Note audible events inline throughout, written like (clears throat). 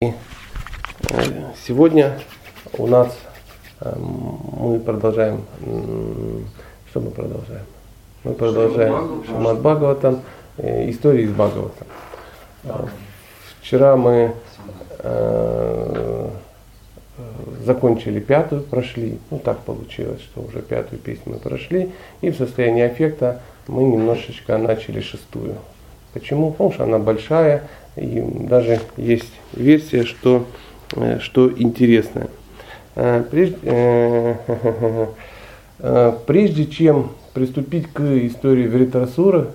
Э, сегодня у нас э, мы продолжаем, что мы продолжаем? Мы продолжаем Шамат Бхагаватам, э, истории из Бхагавата. Вчера мы закончили пятую, прошли, ну так получилось, что уже пятую песню мы прошли, и в состоянии аффекта мы немножечко начали шестую. Почему? Потому что она большая, и даже есть версия, что, э, что интересно. Э, прежде, (laughs) э, прежде чем приступить к истории Вритрасуры,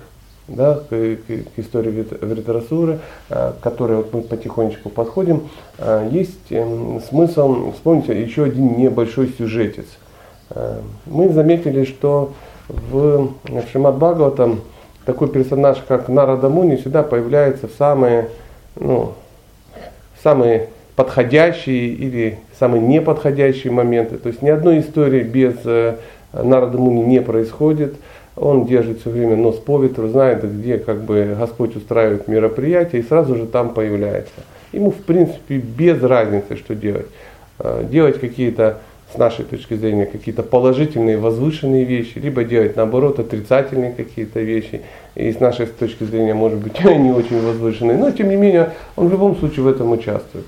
да, к, к, к истории Вритрасуры, к которой вот мы потихонечку подходим, есть эм, смысл вспомнить еще один небольшой сюжетец. Мы заметили, что в Шримад Бхагаватам такой персонаж, как Нарада Муни, всегда появляется самые, ну, самые подходящие или самые неподходящие моменты. То есть ни одной истории без э, Нарада Муни не происходит. Он держит все время нос по ветру, знает, где как бы Господь устраивает мероприятие и сразу же там появляется. Ему в принципе без разницы, что делать. Э, делать какие-то с нашей точки зрения какие-то положительные, возвышенные вещи, либо делать наоборот отрицательные какие-то вещи, и с нашей точки зрения, может быть, (laughs) не очень возвышенные, но тем не менее он в любом случае в этом участвует.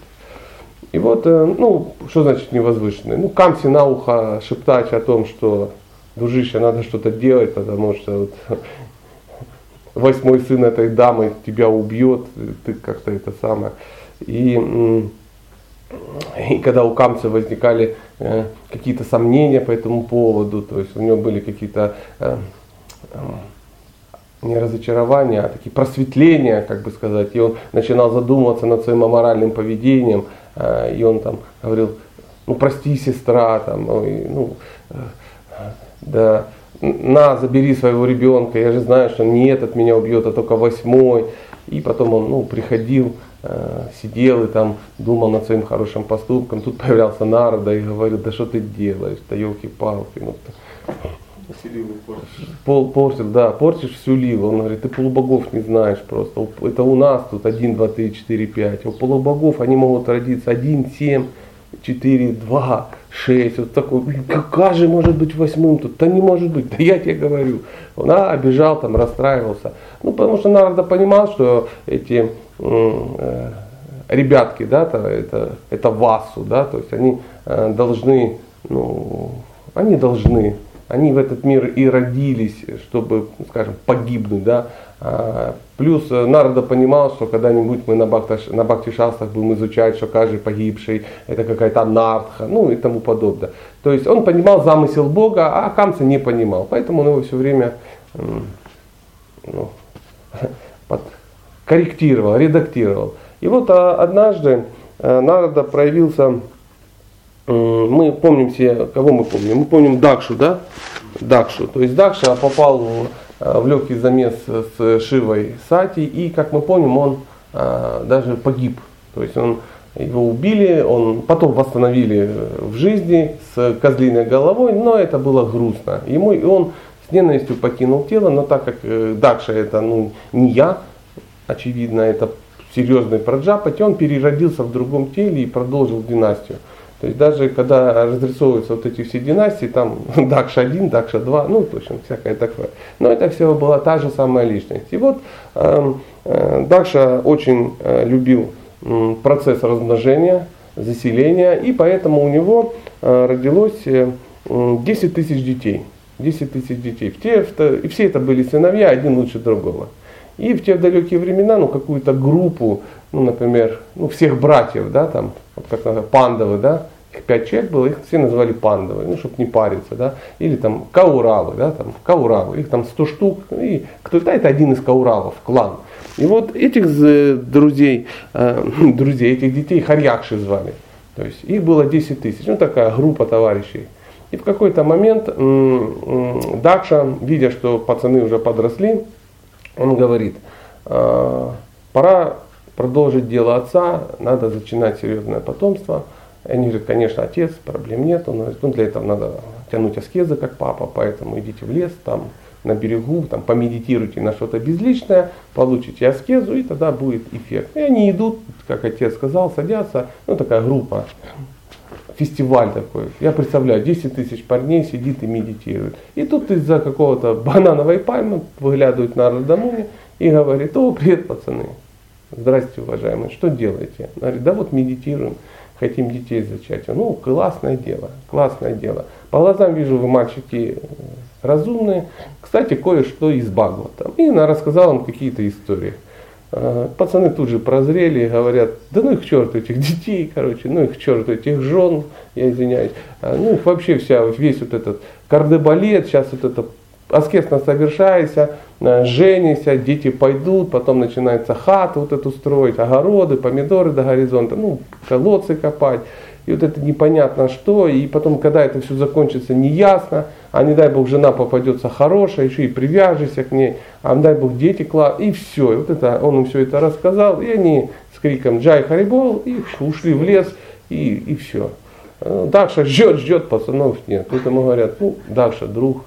И вот, э, ну, что значит невозвышенный? Ну, камси на ухо шептать о том, что, дружище, надо что-то делать, потому что вот, (laughs) восьмой сын этой дамы тебя убьет, ты как-то это самое. И и когда у Камца возникали э, какие-то сомнения по этому поводу, то есть у него были какие-то э, не разочарования, а такие просветления, как бы сказать, и он начинал задумываться над своим аморальным поведением, э, и он там говорил, ну прости, сестра, там, ну, э, да, на, забери своего ребенка, я же знаю, что не этот меня убьет, а только восьмой. И потом он ну, приходил, э, сидел и там думал над своим хорошим поступком. Тут появлялся Народа и говорил, да что ты делаешь, да елки-палки. Ну, Пол, портил, да, портишь всю ливу. Он говорит, ты полубогов не знаешь просто. Это у нас тут 1, 2, 3, 4, 5. У полубогов они могут родиться 1, 7, 4, 2, 6. Вот такой, какая же может быть восьмым тут? Да не может быть, да я тебе говорю. Он а, обижал, там, расстраивался. Ну, потому что Нарда понимал, что эти э, ребятки, да, это, это, это васу, да, то есть они э, должны, ну, они должны, они в этот мир и родились, чтобы, скажем, погибнуть, да, а, плюс э, Нарда понимал, что когда-нибудь мы на, бхакти, на бхакти-шастрах будем изучать, что каждый погибший это какая-то нардха, ну и тому подобное. То есть он понимал замысел Бога, а Камса не понимал. Поэтому он его все время ну, (laughs) под, корректировал, редактировал. И вот а, однажды а, Нарада проявился, мы помним все, кого мы помним? Мы помним Дакшу, да? Дакшу. То есть Дакша попал в Э, в легкий замес с Шивой Сати, и, как мы помним, он а, даже погиб. То есть он, его убили, он потом восстановили в жизни с козлиной головой, но это было грустно. Ему, и он с ненавистью покинул тело, но так как э, Дакша это ну, не я, очевидно, это серьезный праджапати, он переродился в другом теле и продолжил династию. То есть даже когда разрисовываются вот эти все династии, там (laughs) Дакша 1, Дакша 2, ну точно всякое такое. Но это все была та же самая личность. И вот э, э, Дакша очень э, любил процесс размножения, заселения, и поэтому у него э, родилось э, 10 тысяч детей. 10 тысяч детей. В те, в, и все это были сыновья, один лучше другого. И в те далекие времена, ну, какую-то группу, ну, например, ну, всех братьев, да, там, вот как называется, пандовы, да, их пять человек было, их все называли пандовы, ну, чтобы не париться, да, или там кауравы, да, там, кауравы, их там сто штук, и кто-то, это один из кауравов, клан. И вот этих друзей, э, (laughs) друзей, этих детей Харьякши звали, то есть их было 10 тысяч, ну, такая группа товарищей. И в какой-то момент Дакша, видя, что пацаны уже подросли, он говорит, «А, пора продолжить дело отца, надо начинать серьезное потомство. И они говорят, конечно, отец, проблем нет. Он говорит, ну для этого надо тянуть аскезы, как папа, поэтому идите в лес, там на берегу, там, помедитируйте на что-то безличное, получите аскезу, и тогда будет эффект. И они идут, как отец сказал, садятся, ну такая группа, фестиваль такой. Я представляю, 10 тысяч парней сидит и медитирует. И тут из-за какого-то банановой пальмы выглядывает на Радамуни и говорит, о, привет, пацаны. Здрасте, уважаемые, что делаете? Говорит, да вот медитируем, хотим детей зачать. Ну, классное дело, классное дело. По глазам вижу, вы мальчики разумные. Кстати, кое-что из Бхагавата. И она рассказала им какие-то истории. А, пацаны тут же прозрели и говорят, да ну их к черту этих детей, короче, ну их к черту этих жен, я извиняюсь. А, ну их вообще вся, весь вот этот кардебалет, сейчас вот это аскезно совершается, а, женися, дети пойдут, потом начинается хату вот эту строить, огороды, помидоры до горизонта, ну колодцы копать и вот это непонятно что, и потом, когда это все закончится, неясно, а не дай бог жена попадется хорошая, еще и привяжешься к ней, а не дай бог дети клад, и все. И вот это, он им все это рассказал, и они с криком «Джай Харибол» и ушли в лес, и, и все. Э, Дакша ждет, ждет, пацанов нет. Тут ему говорят, ну, Дакша, друг,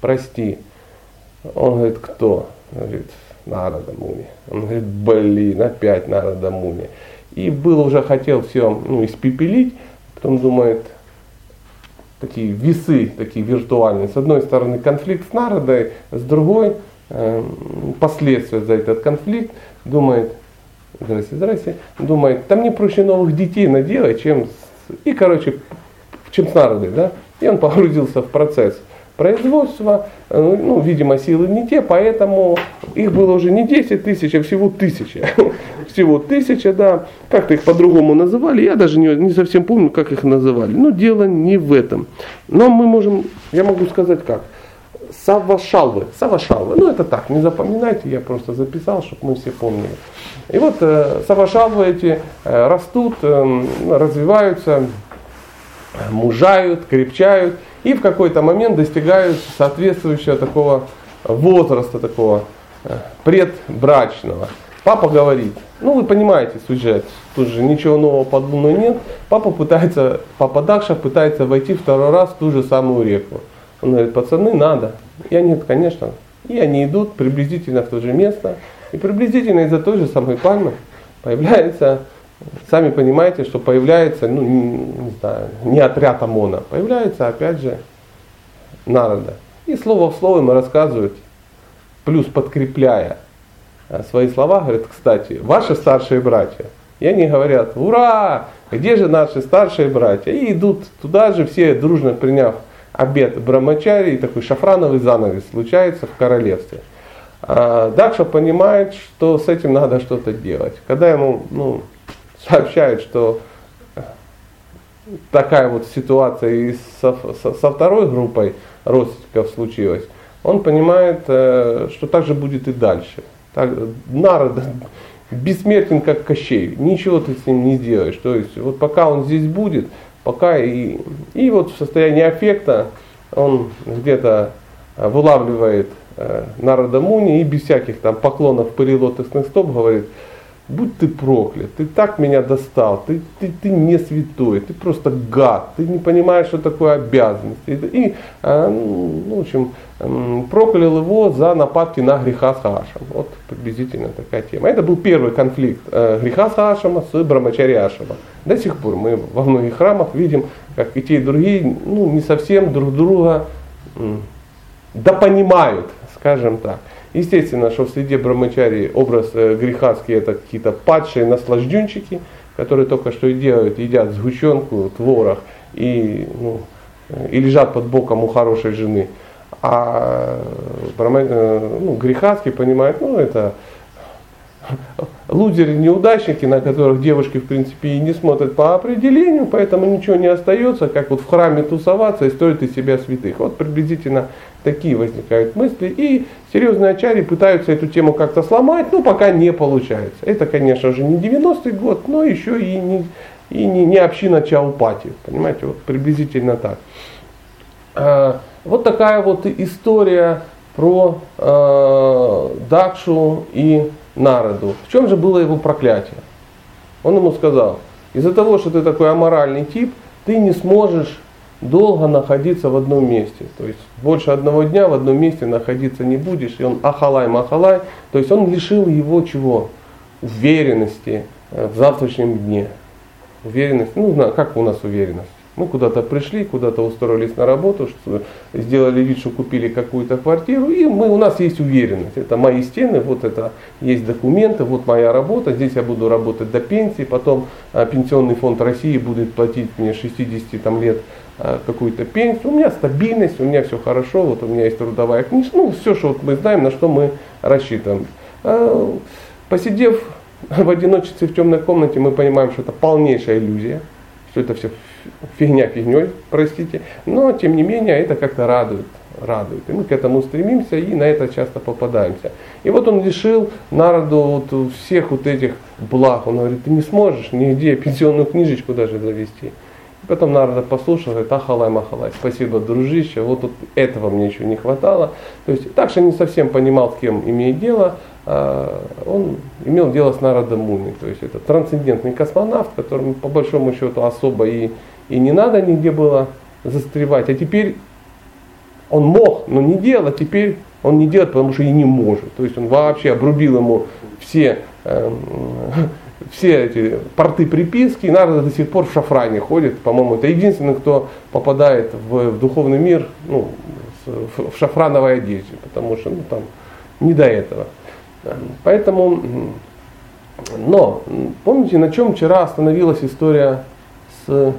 прости. Он говорит, кто? Он говорит, Нарада Муни. Он говорит, блин, опять Нарада Муни. И был уже хотел все ну, испепелить, потом думает, такие весы, такие виртуальные. С одной стороны конфликт с народой, с другой э, последствия за этот конфликт. Думает, здрасте, здрасте, думает, там мне проще новых детей наделать, чем с, и, короче, чем с народой, да. И он погрузился в процесс производства, э, ну, видимо, силы не те, поэтому их было уже не 10 тысяч, а всего тысяча. (laughs) Всего тысяча, да. Как-то их по-другому называли, я даже не, не совсем помню, как их называли. Но дело не в этом. Но мы можем, я могу сказать как. Савашалвы, Савашалвы, ну это так, не запоминайте, я просто записал, чтобы мы все помнили. И вот э, Савашалвы эти э, растут, э, развиваются, мужают, крепчают, и в какой-то момент достигают соответствующего такого возраста, такого э, предбрачного. Папа говорит, ну вы понимаете сюжет, тут же ничего нового под луной нет. Папа пытается, папа Дакша пытается войти второй раз в ту же самую реку. Он говорит, пацаны, надо. Я нет, конечно. И они идут приблизительно в то же место. И приблизительно из-за той же самой пальмы появляется Сами понимаете, что появляется, ну, не, не знаю, не отряд ОМОНа, появляется, опять же, народа. И слово в слово ему рассказывают, плюс подкрепляя э, свои слова, говорят, кстати, ваши старшие братья. И они говорят, ура, где же наши старшие братья? И идут туда же, все дружно приняв обед Брамачари, и такой шафрановый занавес случается в королевстве. А Дакша понимает, что с этим надо что-то делать. Когда ему ну, сообщают, что такая вот ситуация и со, со, со второй группой родственников случилась, он понимает, э, что так же будет и дальше. Так, народ (laughs) бессмертен как Кощей, ничего ты с ним не сделаешь. То есть вот пока он здесь будет, пока и, и вот в состоянии аффекта он где-то вылавливает э, народа Муни и без всяких там поклонов пыли лотосных стоп говорит, будь ты проклят, ты так меня достал, ты, ты, ты не святой, ты просто гад, ты не понимаешь, что такое обязанность. И, и а, ну, в общем, проклял его за нападки на греха с Хашем. Вот приблизительно такая тема. Это был первый конфликт э, греха с Хашема с Брамачаряшема. До сих пор мы во многих храмах видим, как и те, и другие ну, не совсем друг друга да понимают, скажем так. Естественно, что в среде брамачари образ э, грехатский это какие-то падшие наслажденчики, которые только что и делают, едят сгущенку, творог и, ну, и лежат под боком у хорошей жены. А э, ну, грехатский понимает, ну это лузеры, неудачники, на которых девушки в принципе и не смотрят по определению, поэтому ничего не остается, как вот в храме тусоваться и строить из себя святых. Вот приблизительно такие возникают мысли. И серьезные ачари пытаются эту тему как-то сломать, но пока не получается. Это, конечно же, не 90-й год, но еще и не, и не, не община Чаупати. Понимаете, вот приблизительно так. А, вот такая вот история про э, Дакшу и народу. В чем же было его проклятие? Он ему сказал, из-за того, что ты такой аморальный тип, ты не сможешь долго находиться в одном месте. То есть больше одного дня в одном месте находиться не будешь. И он ахалай махалай. То есть он лишил его чего? Уверенности э, в завтрашнем дне. Уверенность, ну как у нас уверенность? Мы куда-то пришли, куда-то устроились на работу, что сделали вид, что купили какую-то квартиру, и мы, у нас есть уверенность. Это мои стены, вот это есть документы, вот моя работа, здесь я буду работать до пенсии, потом а, Пенсионный фонд России будет платить мне 60 там, лет а, какую-то пенсию. У меня стабильность, у меня все хорошо, вот у меня есть трудовая книжка, ну все, что вот мы знаем, на что мы рассчитываем. А, посидев (laughs) в одиночестве в темной комнате, мы понимаем, что это полнейшая иллюзия, что это все фигня фигней, простите, но тем не менее это как-то радует, радует. И мы к этому стремимся и на это часто попадаемся. И вот он лишил народу вот всех вот этих благ. Он говорит, ты не сможешь нигде пенсионную книжечку даже завести. И потом народа послушал, говорит, ахалай махалай, спасибо, дружище, вот тут этого мне еще не хватало. То есть так что не совсем понимал, с кем имеет дело, а, он имел дело с народом Муни. То есть это трансцендентный космонавт, которому по большому счету особо и и не надо нигде было застревать. А теперь он мог, но не делал, а теперь он не делает, потому что и не может. То есть он вообще обрубил ему все, э, (laughs) все эти порты приписки, и Нарда до сих пор в шафране ходит. По-моему, это единственный, кто попадает в, в духовный мир ну, в, в шафрановой одежде, потому что ну, там не до этого. Поэтому, но помните, на чем вчера остановилась история с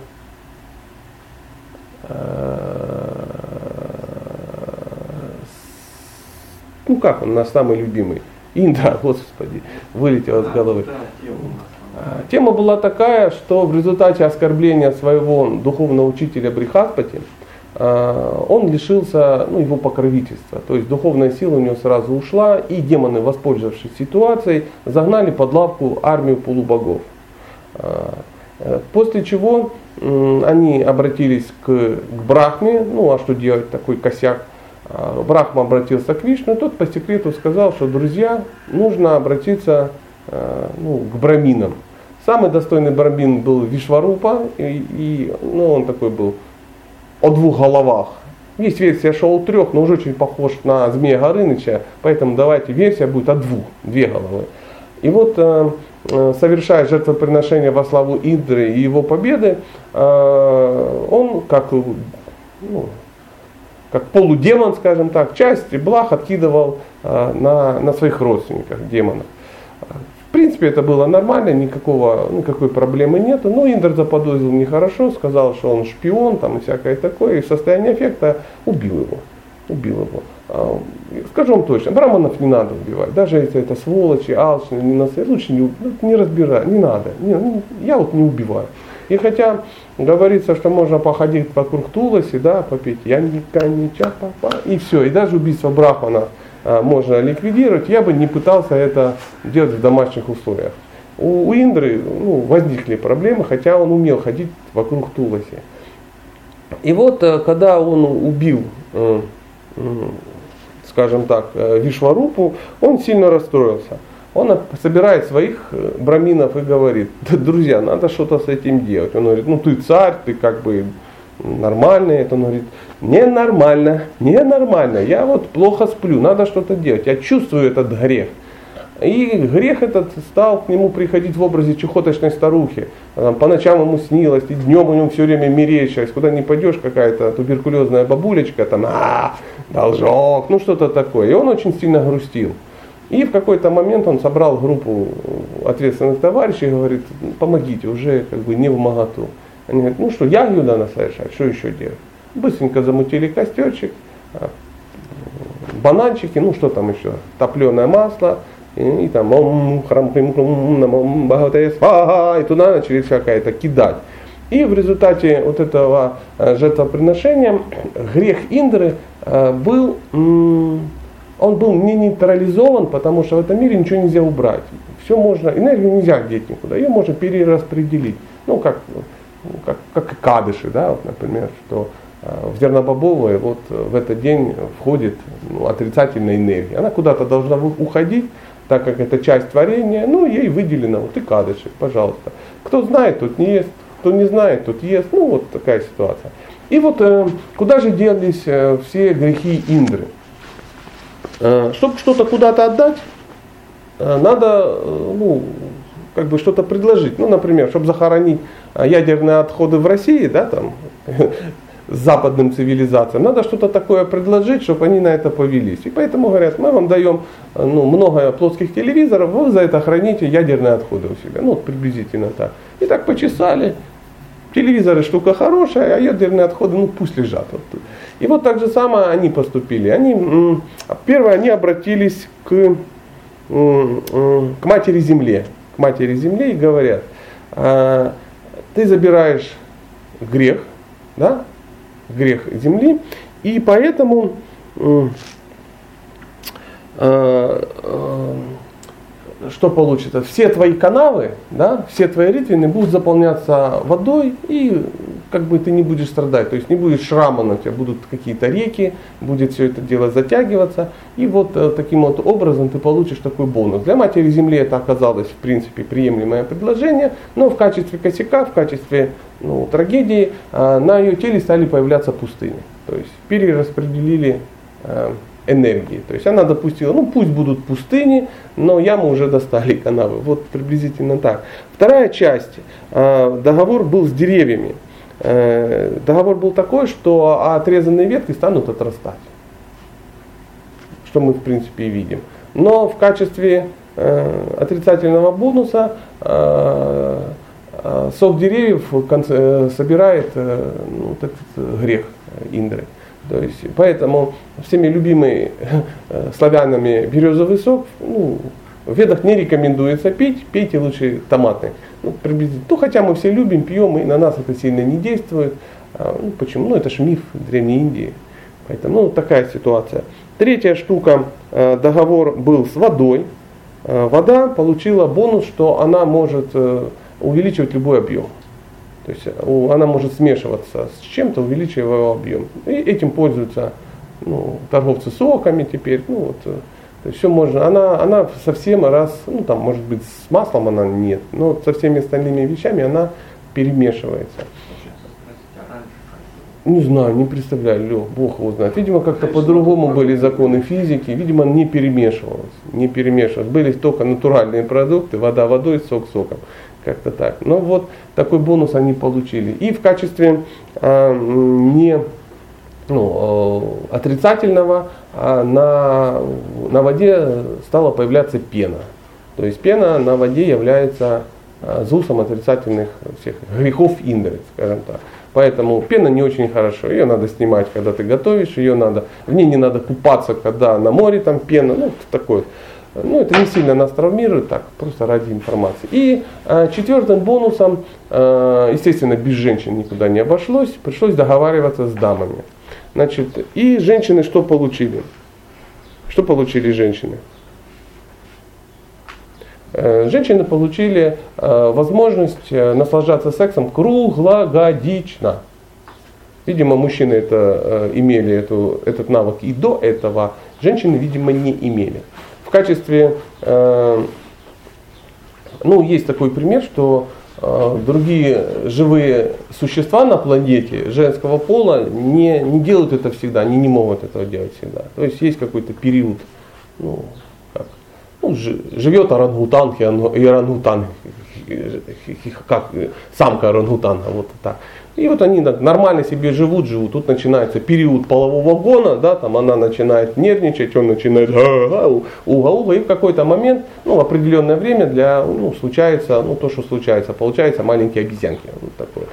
ну как он, наш самый любимый. Инда, (laughs) господи, вылетел из головы. А, тема была такая, что в результате оскорбления своего духовного учителя Брихаспати а, он лишился ну, его покровительства. То есть духовная сила у него сразу ушла, и демоны, воспользовавшись ситуацией, загнали под лапку армию полубогов. Э, после чего они обратились к, к Брахме, ну а что делать, такой косяк. А, Брахма обратился к Вишну, тот по секрету сказал, что, друзья, нужно обратиться а, ну, к браминам. Самый достойный брамин был Вишварупа, и, и ну, он такой был о двух головах. Есть версия шоу трех, но уже очень похож на Змея Горыныча, поэтому давайте версия будет о двух, две головы. И вот э, Э, совершая жертвоприношение во славу Индры и его победы, э, он как, ну, как полудемон, скажем так, часть благ откидывал э, на, на своих родственников, демонов. В принципе, это было нормально, никакого, никакой проблемы нету, но Индр заподозрил нехорошо, сказал, что он шпион там, и всякое такое, и в состоянии эффекта убил его. Убил его. А, скажу вам точно, браманов не надо убивать, даже если это сволочи, алчные, не насыпь, лучше не, ну, не разбирать, не надо. Не, я вот не убиваю. И хотя говорится, что можно походить вокруг Туласи, да, попить Янника, Нича, папа, и все, и даже убийство Брахмана а, можно ликвидировать, я бы не пытался это делать в домашних условиях. У, у Индры ну, возникли проблемы, хотя он умел ходить вокруг Туласи. И вот, э, когда он убил э, скажем так, э, Вишварупу, он сильно расстроился. Он собирает своих э, браминов и говорит, друзья, надо что-то с этим делать. Он говорит, ну ты царь, ты как бы нормальный. Это он говорит, ненормально, ненормально, я вот плохо сплю, надо что-то делать. Я чувствую этот грех. И грех этот стал к нему приходить в образе чехоточной старухи. По ночам ему снилось, и днем у него все время мерещилось. Куда не пойдешь, какая-то туберкулезная бабулечка, там, а, должок, ну что-то такое. И он очень сильно грустил. И в какой-то момент он собрал группу ответственных товарищей и говорит, помогите, уже как бы не в моготу. Они говорят, ну что, ягью надо совершать, что еще делать? Быстренько замутили костерчик, а, бананчики, ну что там еще, топленое масло, и, там ом, храм, хрим, хрум, сваха, и туда начали это кидать. И в результате вот этого э, жертвоприношения грех Индры э, был, он был не нейтрализован, потому что в этом мире ничего нельзя убрать. Все можно, энергию нельзя деть никуда, ее можно перераспределить. Ну, как, как, как и кадыши, да, вот, например, что э, в зернобобовое вот в этот день входит ну, отрицательная энергия. Она куда-то должна уходить, так как это часть творения, ну, ей выделено, вот и кадыши, пожалуйста. Кто знает, тот не ест, кто не знает, тот ест, ну, вот такая ситуация. И вот э, куда же делись э, все грехи Индры? Э, чтобы что-то куда-то отдать, надо ну, как бы что-то предложить. Ну, например, чтобы захоронить ядерные отходы в России, да, там, (laughs) западным цивилизациям, надо что-то такое предложить, чтобы они на это повелись. И поэтому говорят, мы вам даем ну, много плоских телевизоров, вы за это храните ядерные отходы у себя. Ну, приблизительно так. И так почесали. Телевизоры штука хорошая, а ядерные отходы, ну пусть лежат. Вот. И вот так же самое они поступили. Они, первое, они обратились к, к матери земле. К матери земле и говорят, «А, ты забираешь грех, да, грех земли, и поэтому э, э, что получится? Все твои канавы, да, все твои рытвины будут заполняться водой, и как бы ты не будешь страдать. То есть не будет шрама на тебя, будут какие-то реки, будет все это дело затягиваться. И вот э, таким вот образом ты получишь такой бонус. Для матери Земли это оказалось в принципе приемлемое предложение, но в качестве косяка, в качестве ну, трагедии э, на ее теле стали появляться пустыни. То есть перераспределили э, энергии. То есть она допустила, ну пусть будут пустыни, но ямы уже достали канавы. Вот приблизительно так. Вторая часть, договор был с деревьями. Э, договор был такой, что отрезанные ветки станут отрастать. Что мы в принципе и видим. Но в качестве э, отрицательного бонуса сок деревьев собирает ну, этот грех Индры. То есть, поэтому всеми любимый э, славянами березовый сок, ну, в ведах не рекомендуется пить, пейте лучше томатный. Ну, приблизительно. Ну, хотя мы все любим, пьем, и на нас это сильно не действует. А, ну, почему? Ну, это же миф Древней Индии. Поэтому ну, такая ситуация. Третья штука, э, договор был с водой. Э, вода получила бонус, что она может увеличивать любой объем. То есть э, она может смешиваться с чем-то, увеличивая его объем. И этим пользуются ну, торговцы соками теперь. Ну, вот, э, то есть все можно. Она, она совсем раз, ну там может быть с маслом она нет, но со всеми остальными вещами она перемешивается. Не знаю, не представляю, Лё, Бог его знает. Видимо, как-то по-другому были законы физики. Видимо, не перемешивалось. Не перемешивалось. Были только натуральные продукты, вода водой, сок соком. Как-то так. Но вот такой бонус они получили. И в качестве э, не ну, э, отрицательного а на, на воде стала появляться пена. То есть пена на воде является э, ЗУСом отрицательных всех грехов Индры, скажем так. Поэтому пена не очень хорошо. Ее надо снимать, когда ты готовишь, ее надо, в ней не надо купаться, когда на море там пена, ну такой. Ну, это не сильно нас травмирует, так, просто ради информации. И э, четвертым бонусом, э, естественно, без женщин никуда не обошлось, пришлось договариваться с дамами. Значит, и женщины что получили? Что получили женщины? Э, женщины получили э, возможность э, наслаждаться сексом круглогодично. Видимо, мужчины это, имели эту, этот навык и до этого, женщины, видимо, не имели качестве, э, ну, есть такой пример, что другие живые существа на планете женского пола не, не делают это всегда, они не могут этого делать всегда. То есть есть какой-то период, ну, как, ну, живет орангутан и орангутан, как самка орангутана, вот так. И вот они нормально себе живут, живут. Тут начинается период полового гона, да, там она начинает нервничать, он начинает уга-уга, и в какой-то момент, ну, в определенное время для, ну, случается, ну, то, что случается, получается маленькие обезьянки. Вот такое.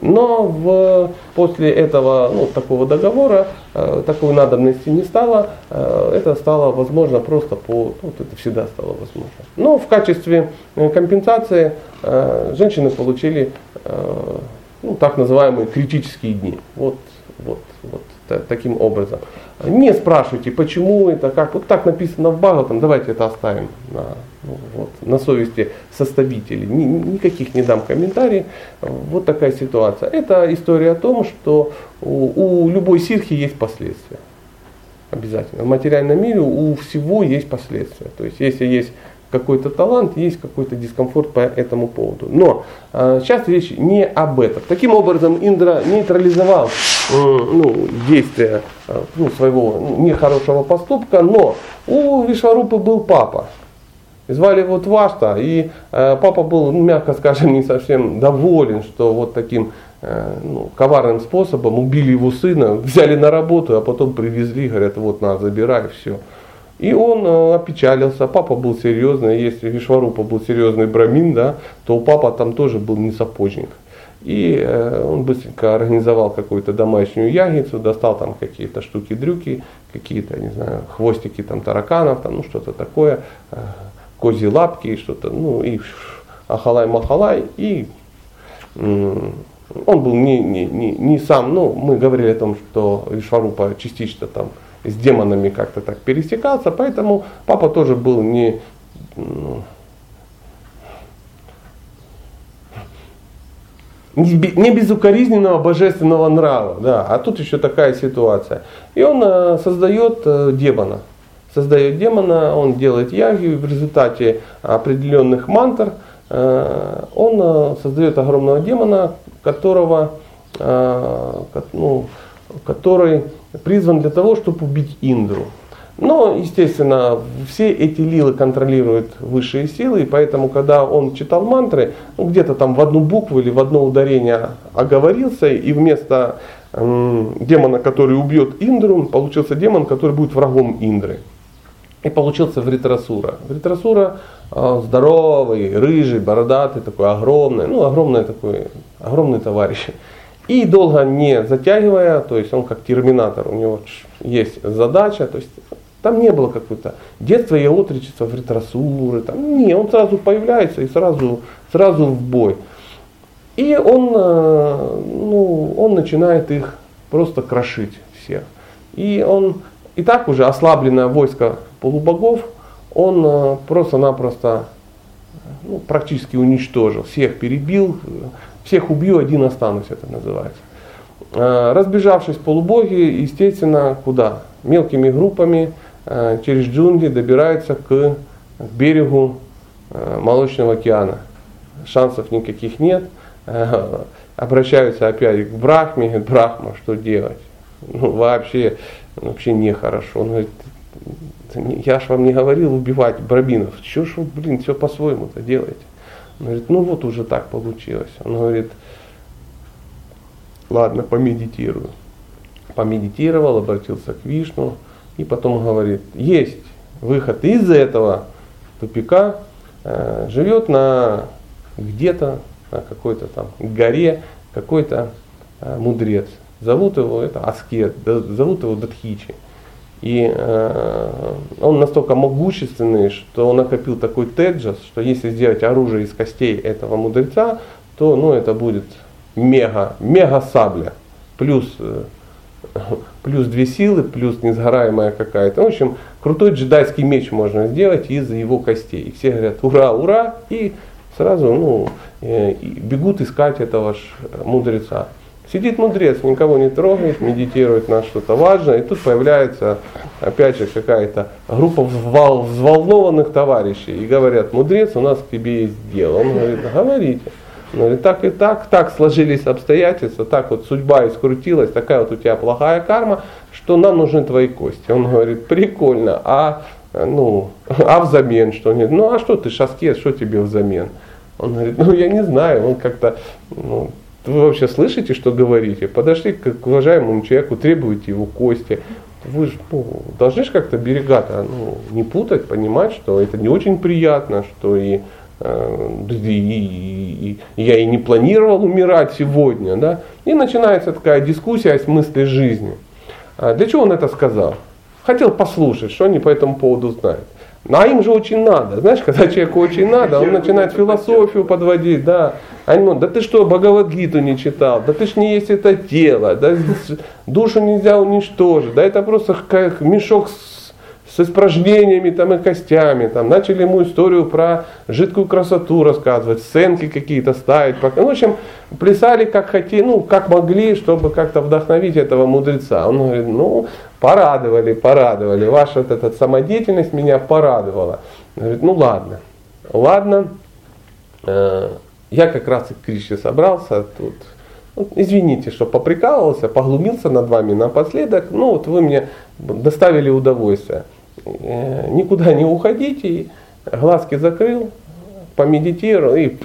Но в, после этого ну, такого договора э, такой надобности не стало. Э, это стало возможно просто по... Ну, вот это всегда стало возможно. Но в качестве э, компенсации э, женщины получили э, ну, так называемые критические дни. Вот, вот, вот таким образом. Не спрашивайте, почему это, как. Вот так написано в Бхагаватам, давайте это оставим на, ну, вот, на совести составителей. Ни, никаких не дам комментариев. Вот такая ситуация. Это история о том, что у, у любой сирхи есть последствия. Обязательно. В материальном мире у всего есть последствия. То есть если есть какой-то талант, есть какой-то дискомфорт по этому поводу. Но э, сейчас речь не об этом. Таким образом, Индра нейтрализовал э, ну, действие э, ну, своего нехорошего поступка, но у Вишварупы был папа. звали его Твашта, и э, папа был, ну, мягко скажем, (laughs) не совсем доволен, что вот таким э, ну, коварным способом убили его сына, (laughs) взяли на работу, а потом привезли, говорят, вот на, забирай, все. И он э, опечалился, папа был серьезный, если Вишварупа был серьезный брамин, да, то у папа там тоже был не сапожник. И э, он быстренько организовал какую-то домашнюю ягицу, достал там какие-то штуки-дрюки, какие-то, не знаю, хвостики там тараканов, там, ну что-то такое, э, козьи лапки, что-то, ну и ахалай-махалай, и он был не, не, не, не сам, ну мы говорили о том, что Вишварупа частично там с демонами как-то так пересекаться, поэтому папа тоже был не, ну, не безукоризненного божественного нрава, да, а тут еще такая ситуация. И он э, создает э, демона. Создает демона, он делает ягию, в результате определенных мантр э, он создает огромного демона, которого, ну, который призван для того, чтобы убить Индру. Но, естественно, все эти лилы контролируют высшие силы, и поэтому, когда он читал мантры, ну, где-то там в одну букву или в одно ударение оговорился, и вместо э, демона, который убьет Индру, получился демон, который будет врагом Индры. И получился Вритрасура. Вритрасура э, здоровый, рыжий, бородатый, такой огромный, ну огромный такой, огромный товарищ. И долго не затягивая, то есть он как терминатор, у него есть задача, то есть там не было какой-то детства и отречества в ретросуры, там, не, он сразу появляется и сразу, сразу в бой. И он, э, ну, он начинает их просто крошить всех. И он и так уже ослабленное войско полубогов, он э, просто-напросто ну, практически уничтожил, всех перебил, всех убью, один останусь, это называется. Э, разбежавшись полубоги, естественно, куда? Мелкими группами э, через джунгли добираются к берегу э, Молочного океана. Шансов никаких нет. Обращаются опять к Брахме, говорит, Брахма, что делать? Ну, вообще, вообще нехорошо. Он говорит, я ж вам не говорил убивать брабинов. Что ж вы, блин, все по-своему-то делаете? Он говорит, ну вот уже так получилось. Он говорит, ладно, помедитирую. Помедитировал, обратился к Вишну и потом говорит, есть выход из этого тупика, э, живет на где-то на какой-то там горе какой-то э, мудрец. Зовут его, это Аскет, зовут его Датхичи. И э, он настолько могущественный, что он накопил такой теджас, что если сделать оружие из костей этого мудреца, то ну, это будет мега, мега сабля. Плюс, э, (laughs) плюс две силы, плюс несгораемая какая-то. В общем, крутой джедайский меч можно сделать из его костей. И все говорят ура, ура, и сразу ну, э, бегут искать этого ж мудреца. Сидит мудрец, никого не трогает, медитирует на что-то важное, и тут появляется опять же какая-то группа взволнованных товарищей и говорят, мудрец, у нас к тебе есть дело. Он говорит, говорите. Он говорит, так и так, так сложились обстоятельства, так вот судьба искрутилась, такая вот у тебя плохая карма, что нам нужны твои кости. Он говорит, прикольно, а, ну, а взамен что? Он говорит, ну а что ты шаскет, что тебе взамен? Он говорит, ну я не знаю, он как-то, ну, вы вообще слышите, что говорите? Подошли к уважаемому человеку, требуете его кости. Вы же ну, должны же как-то берега-то ну, не путать, понимать, что это не очень приятно, что и, э, и, и, и я и не планировал умирать сегодня. Да? И начинается такая дискуссия о смысле жизни. А для чего он это сказал? Хотел послушать, что они по этому поводу знают. Ну, а им же очень надо. Знаешь, когда человеку очень надо, он начинает философию подводить, да. Они, ну, да ты что, Бхагавадгиту не читал, да ты ж не есть это тело, да, душу нельзя уничтожить, да это просто как мешок с, с испражнениями там, и костями. Там, начали ему историю про жидкую красоту рассказывать, сценки какие-то ставить. Ну, в общем, плясали как хотели, ну, как могли, чтобы как-то вдохновить этого мудреца. Он говорит, ну, порадовали, порадовали. Ваша вот эта самодеятельность меня порадовала. Он говорит, ну ладно, ладно. Э, я как раз и к Кришне собрался тут. Вот, извините, что поприкалывался, поглумился над вами напоследок. Ну вот вы мне доставили удовольствие. Э, никуда не уходите, глазки закрыл, помедитировал и,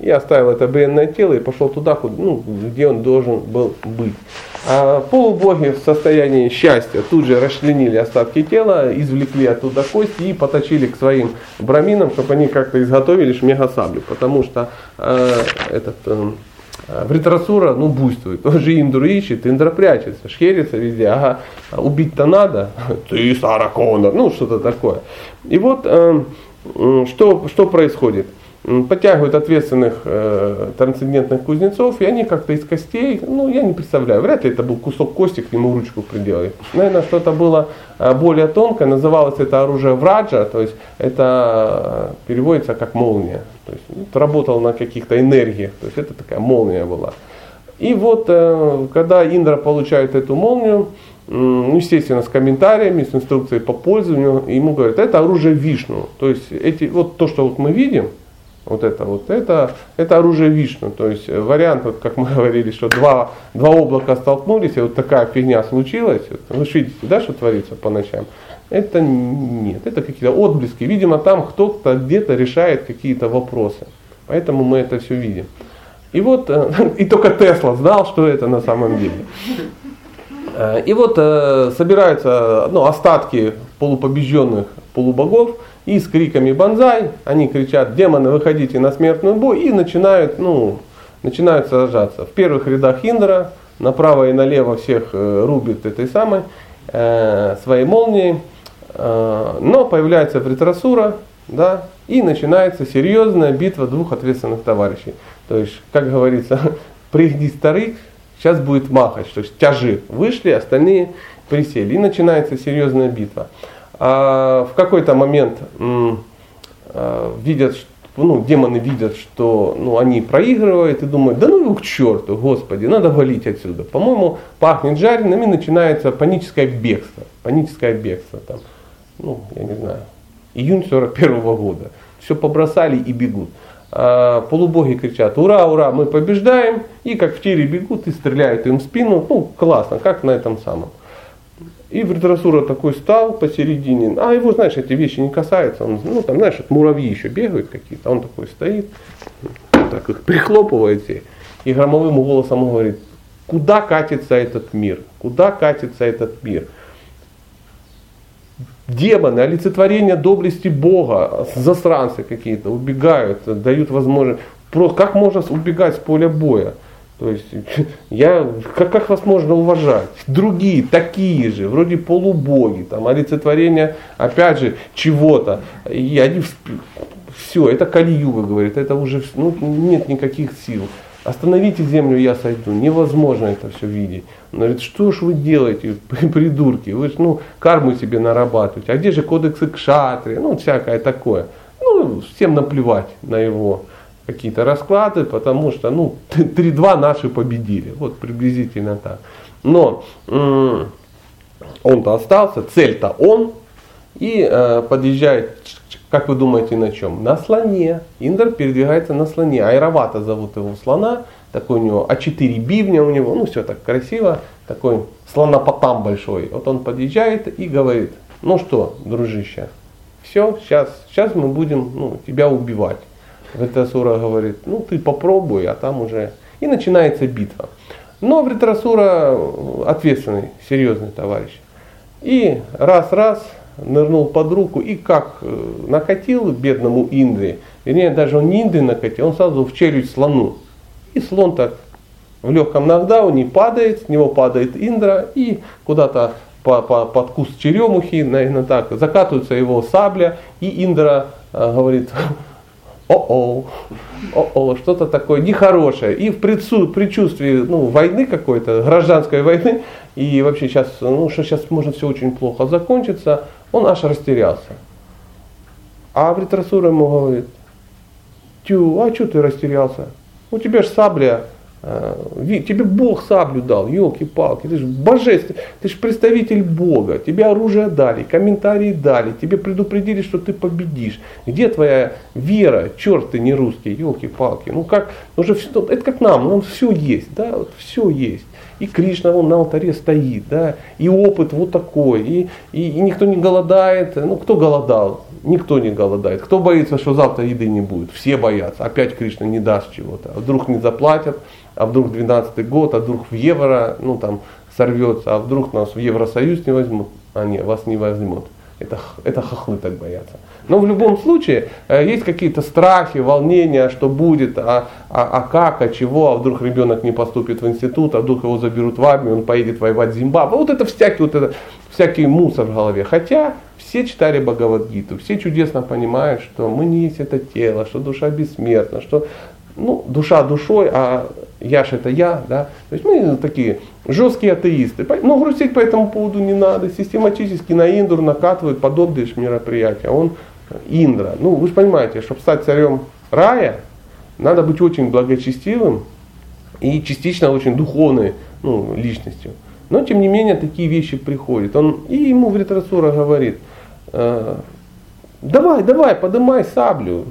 и оставил это бренное тело и пошел туда, ну, где он должен был быть. А полубоги в состоянии счастья тут же расчленили остатки тела, извлекли оттуда кости и поточили к своим браминам, чтобы они как-то изготовили шмегасаблю, потому что э, этот э, Вритрасура, ну, буйствует. Он же Индру ищет, Индра прячется, шхерится везде. Ага, убить-то надо. (laughs) Ты Сара Коннор. Ну, что-то такое. И вот э, что, что происходит подтягивают ответственных э, трансцендентных кузнецов, и они как-то из костей, ну я не представляю, вряд ли это был кусок кости, к нему ручку приделали. Наверное, что-то было э, более тонкое, называлось это оружие враджа, то есть это э, переводится как молния, то есть это работало на каких-то энергиях, то есть это такая молния была. И вот, э, когда Индра получает эту молнию, ну, естественно, с комментариями, с инструкцией по пользованию, ему говорят, это оружие Вишну. То есть эти, вот то, что вот мы видим, вот это вот, это, это оружие Вишну. То есть э, вариант, вот, как мы (laughs) говорили, что два, два облака столкнулись, и вот такая фигня случилась. Вы же видите, да, что творится по ночам? Это нет, это какие-то отблески. Видимо, там кто-то где-то решает какие-то вопросы. Поэтому мы это все видим. И вот, э, (laughs) и только Тесла знал, что это на самом деле. Э, и вот собираются ну, остатки полупобежденных полубогов, и с криками «Бонзай!» они кричат «Демоны, выходите на смертный бой!» и начинают, ну, начинают сражаться. В первых рядах Индра, направо и налево всех э, рубит этой самой э, своей молнией. Э, но появляется Вритрасура, да, и начинается серьезная битва двух ответственных товарищей. То есть, как говорится, (laughs) пригни старик, сейчас будет махать, то есть тяжи вышли, остальные присели. И начинается серьезная битва а в какой-то момент а, видят, ну, демоны видят, что ну, они проигрывают и думают, да ну его к черту, господи, надо валить отсюда. По-моему, пахнет жареным и начинается паническое бегство. Паническое бегство там, ну, я не знаю, июнь 41 -го года. Все побросали и бегут. А полубоги кричат, ура, ура, мы побеждаем, и как в тире бегут и стреляют им в спину, ну, классно, как на этом самом. И Вритрасура такой стал посередине, а его, знаешь, эти вещи не касаются, он, ну там, знаешь, муравьи еще бегают какие-то, он такой стоит, так их прихлопывает и громовым голосом говорит, куда катится этот мир, куда катится этот мир. Демоны, олицетворение доблести Бога, засранцы какие-то убегают, дают возможность. Просто как можно убегать с поля боя? То есть, (laughs) я, как, как вас можно уважать? Другие, такие же, вроде полубоги, там, олицетворение, опять же, чего-то. И они, все, это Кали-Юга, говорит, это уже, ну, нет никаких сил. Остановите землю, я сойду. Невозможно это все видеть. Он говорит, что ж вы делаете, (laughs) придурки? Вы же, ну, карму себе нарабатываете. А где же кодексы кшатри? Ну, всякое такое. Ну, всем наплевать на его какие-то расклады, потому что ну, (laughs) 3-2 наши победили. Вот приблизительно так. Но он-то остался, цель-то он, и э, подъезжает, как вы думаете, на чем? На слоне. Индр передвигается на слоне. Айравата зовут его слона. Такой у него А4 бивня у него, ну все так красиво. Такой слонопотам большой. Вот он подъезжает и говорит, ну что, дружище, все, сейчас, сейчас мы будем ну, тебя убивать. Вритрасура говорит, ну ты попробуй, а там уже... И начинается битва. Но Вритрасура ответственный, серьезный товарищ. И раз-раз нырнул под руку и как э, накатил бедному Индре, вернее даже он не Индре накатил, он сразу в челюсть слону. И слон так в легком нокдауне падает, с него падает Индра и куда-то по, по, под куст черемухи, наверное так, закатывается его сабля, и Индра э, говорит, о-о, о-о, что-то такое нехорошее. И в предчувствии ну, войны какой-то, гражданской войны, и вообще сейчас, ну что сейчас может все очень плохо закончиться, Он аж растерялся. А Вритрасура ему говорит, тю, а что ты растерялся? У тебя же сабля тебе Бог саблю дал, елки-палки, ты же божественный, ты же представитель Бога, тебе оружие дали, комментарии дали, тебе предупредили, что ты победишь. Где твоя вера, черт ты не русский, елки-палки, ну как, уже все, это как нам, нам все есть, да, вот все есть. И Кришна вон на алтаре стоит, да, и опыт вот такой, и, и, и никто не голодает, ну кто голодал? Никто не голодает. Кто боится, что завтра еды не будет? Все боятся. Опять Кришна не даст чего-то. А вдруг не заплатят, а вдруг 12 год, а вдруг в евро, ну там сорвется, а вдруг нас в Евросоюз не возьмут. А нет, вас не возьмут. Это, это хохлы так боятся. Но в любом случае э, есть какие-то страхи, волнения, что будет, а, а, а как, а чего, а вдруг ребенок не поступит в институт, а вдруг его заберут в армию, он поедет воевать в Зимбабве. Вот это всякий, вот это, всякий мусор в голове. Хотя все читали Бхагавадгиту, все чудесно понимают, что мы не есть это тело, что душа бессмертна, что ну, душа душой, а я ж это я, да. То есть мы такие жесткие атеисты. Но грустить по этому поводу не надо. Систематически на Индру накатывают подобные мероприятия. Он Индра. Ну, вы же понимаете, чтобы стать царем рая, надо быть очень благочестивым и частично очень духовной ну, личностью. Но тем не менее такие вещи приходят. Он, и ему Вритрасура говорит, э, давай, давай, подымай саблю,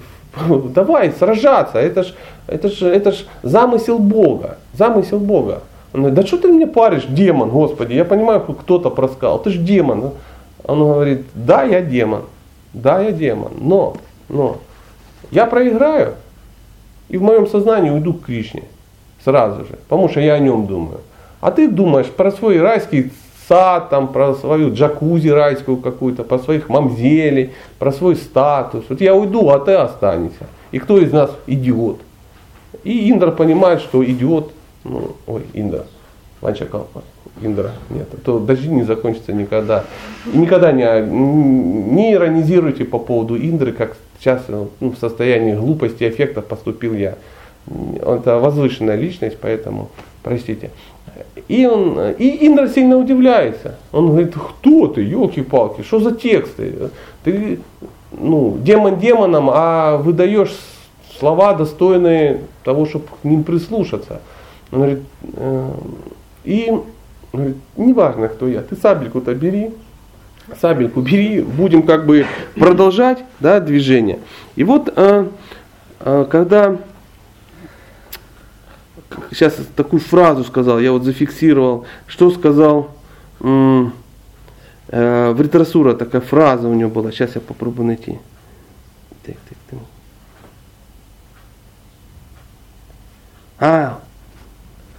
(laughs) давай сражаться, это ж, это ж, это ж замысел Бога, замысел Бога. Он говорит, да что ты мне паришь, демон, Господи, я понимаю, кто-то проскал, ты ж демон. Он говорит, да, я демон, да, я демон, но, но, я проиграю, и в моем сознании уйду к Кришне сразу же, потому что я о нем думаю. А ты думаешь про свой райский сад, там, про свою джакузи райскую какую-то, про своих мамзелей, про свой статус. Вот я уйду, а ты останешься. И кто из нас идиот? И Индра понимает, что идиот, ну, ой, Индра, Ванчакалпа, Индра, нет, то даже не закончится никогда. И никогда не, не иронизируйте по поводу Индры, как сейчас ну, в состоянии глупости и эффектов поступил я. Это возвышенная личность, поэтому простите. И, он, и Индра сильно удивляется. Он говорит, кто ты, елки-палки, что за тексты? Ты ну, демон демоном, а выдаешь слова, достойные того, чтобы к ним прислушаться. Он говорит, э, и говорит, неважно, кто я, ты сабельку-то бери, сабельку бери, будем как бы продолжать да, движение. И вот, э, э, когда сейчас такую фразу сказал, я вот зафиксировал, что сказал э, в Ритрасура, такая фраза у него была, сейчас я попробую найти. Так, так, так. А,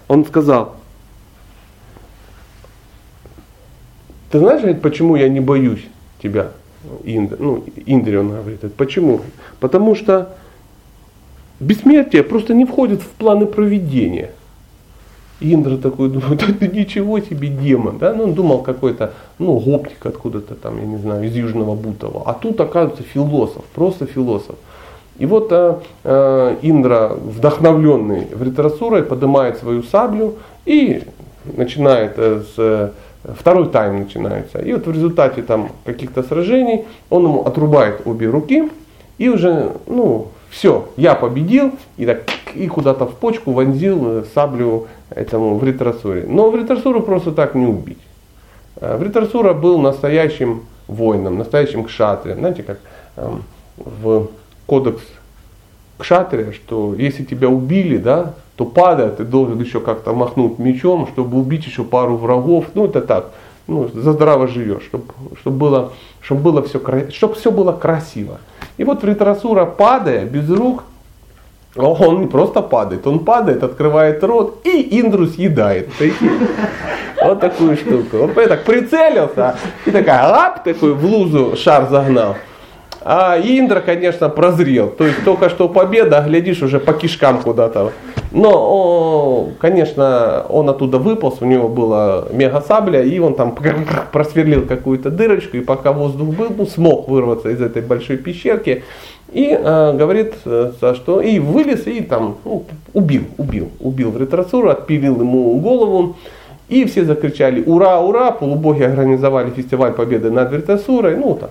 он сказал, ты знаешь, почему я не боюсь тебя, Индр, ну, Индри он говорит, почему? Потому что Бессмертие просто не входит в планы проведения. Индра такой думает, да ничего себе демон. Да? Ну, он думал какой-то, ну, гопник откуда-то там, я не знаю, из Южного Бутова. А тут оказывается философ, просто философ. И вот э, э, Индра, вдохновленный Вритрасурой, поднимает свою саблю и начинает э, с второй тайм начинается. И вот в результате там каких-то сражений он ему отрубает обе руки и уже, ну, все, я победил, и, так, и куда-то в почку вонзил э, саблю этому Вритрасуре. Но Вритрасуру просто так не убить. Э, Вритрасура был настоящим воином, настоящим кшатрием. Знаете, как эм, в кодекс кшатрия, что если тебя убили, да, то падая, ты должен еще как-то махнуть мечом, чтобы убить еще пару врагов. Ну, это так, ну, за здраво живешь, чтобы, чтобы, было, чтобы, было все, чтобы все было красиво. И вот Вритрасура, падая без рук, он не просто падает, он падает, открывает рот и Индру съедает. Вот такую штуку. Он так прицелился и такая лап такой в лузу шар загнал. А Индра, конечно, прозрел. То есть только что победа, а глядишь уже по кишкам куда-то. Но, о, конечно, он оттуда выполз, у него была мега сабля, и он там (laughs) просверлил какую-то дырочку, и пока воздух был, ну, смог вырваться из этой большой пещерки. И э, говорит, э, что и вылез, и там ну, убил, убил, убил в ретросуру, отпилил ему голову. И все закричали «Ура, ура!», полубоги организовали фестиваль победы над Вертасурой, ну так,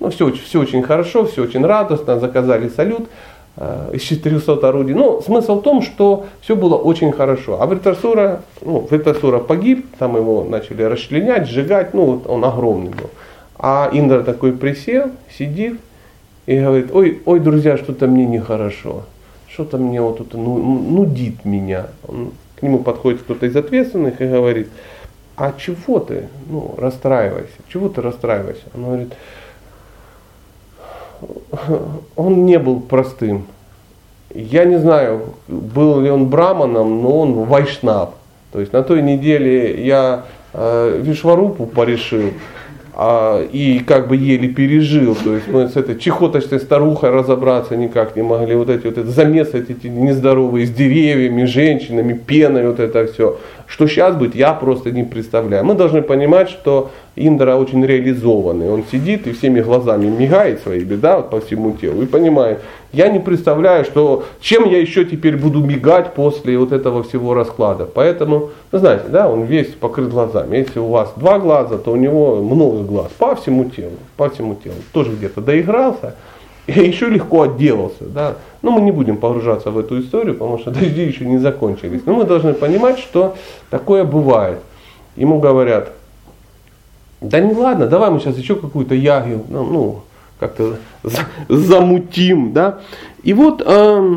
ну все, все очень хорошо, все очень радостно, заказали салют э, из 400 орудий. Но смысл в том, что все было очень хорошо. А Вертасура, ну, Вертасура погиб, там его начали расчленять, сжигать, ну он огромный был. А Индра такой присел, сидит и говорит, ой, ой, друзья, что-то мне нехорошо, что-то мне вот тут ну, нудит меня. Он, к нему подходит кто-то из ответственных и говорит, а чего ты ну, расстраивайся, чего ты расстраивайся? Он говорит, он не был простым. Я не знаю, был ли он браманом, но он вайшнав. То есть на той неделе я э, Вишварупу порешил, а, и как бы еле пережил. То есть мы с этой чехоточной старухой разобраться никак не могли. Вот эти вот это замесы эти нездоровые с деревьями, женщинами, пеной, вот это все. Что сейчас будет, я просто не представляю. Мы должны понимать, что Индра очень реализованный. Он сидит и всеми глазами мигает своими, да, по всему телу. И понимает, я не представляю, что чем я еще теперь буду мигать после вот этого всего расклада. Поэтому, ну, знаете, да, он весь покрыт глазами. Если у вас два глаза, то у него много глаз по всему телу, по всему телу. Тоже где-то доигрался и еще легко отделался, да. Но мы не будем погружаться в эту историю, потому что (laughs) дожди еще не закончились. Но мы должны понимать, что такое бывает. Ему говорят, да не ладно, давай мы сейчас еще какую-то ягью, ну, ну как-то замутим, да. И вот э,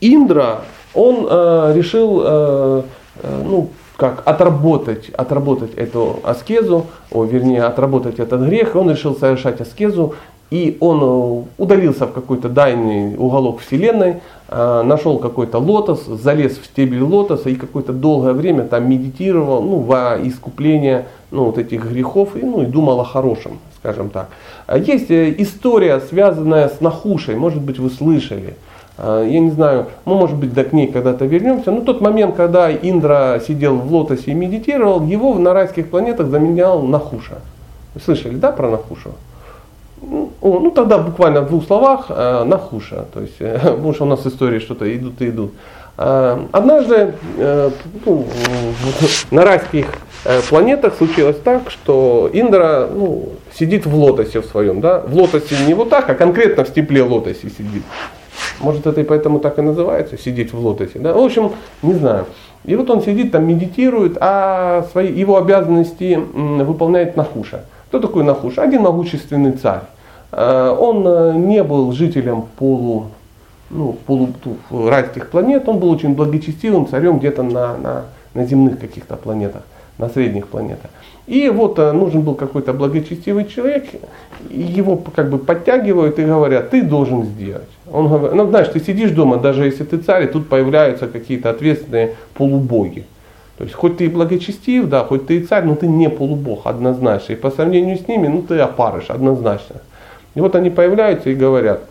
Индра, он э, решил, э, э, ну, как отработать, отработать эту аскезу, о, вернее, отработать этот грех, он решил совершать аскезу и он э, удалился в какой-то дальний уголок Вселенной, э, нашел какой-то лотос, залез в стебель лотоса и какое-то долгое время там медитировал ну, во искупление ну, вот этих грехов и, ну, и думал о хорошем, скажем так. Есть э, история, связанная с Нахушей, может быть вы слышали. Я не знаю, мы, может быть, до к ней когда-то вернемся. Но тот момент, когда Индра сидел в лотосе и медитировал, его на райских планетах заменял Нахуша. Слышали, да, про Нахушу? Ну, ну тогда буквально в двух словах э, Нахуша, то есть, э, (laughs) потому что у нас истории что-то идут и идут. Э, однажды э, ну, (laughs) на райских э, планетах случилось так, что Индра ну, сидит в лотосе в своем, да, в лотосе не вот так, а конкретно в степле лотосе сидит. Может это и поэтому так и называется, сидеть в лотосе, да, в общем, не знаю. И вот он сидит там, медитирует, а свои, его обязанности выполняет Нахуша. Кто такой Нахуш? Один могущественный царь. Э, он э, не был жителем полу, ну, полу райских планет, он был очень благочестивым царем где-то на, на, на земных каких-то планетах, на средних планетах. И вот э, нужен был какой-то благочестивый человек, его как бы подтягивают и говорят, ты должен сделать. Он говорит, ну знаешь, ты сидишь дома, даже если ты царь, и тут появляются какие-то ответственные полубоги. То есть хоть ты и благочестив, да, хоть ты и царь, но ты не полубог однозначно. И по сравнению с ними, ну ты опарыш однозначно. И вот они появляются и говорят,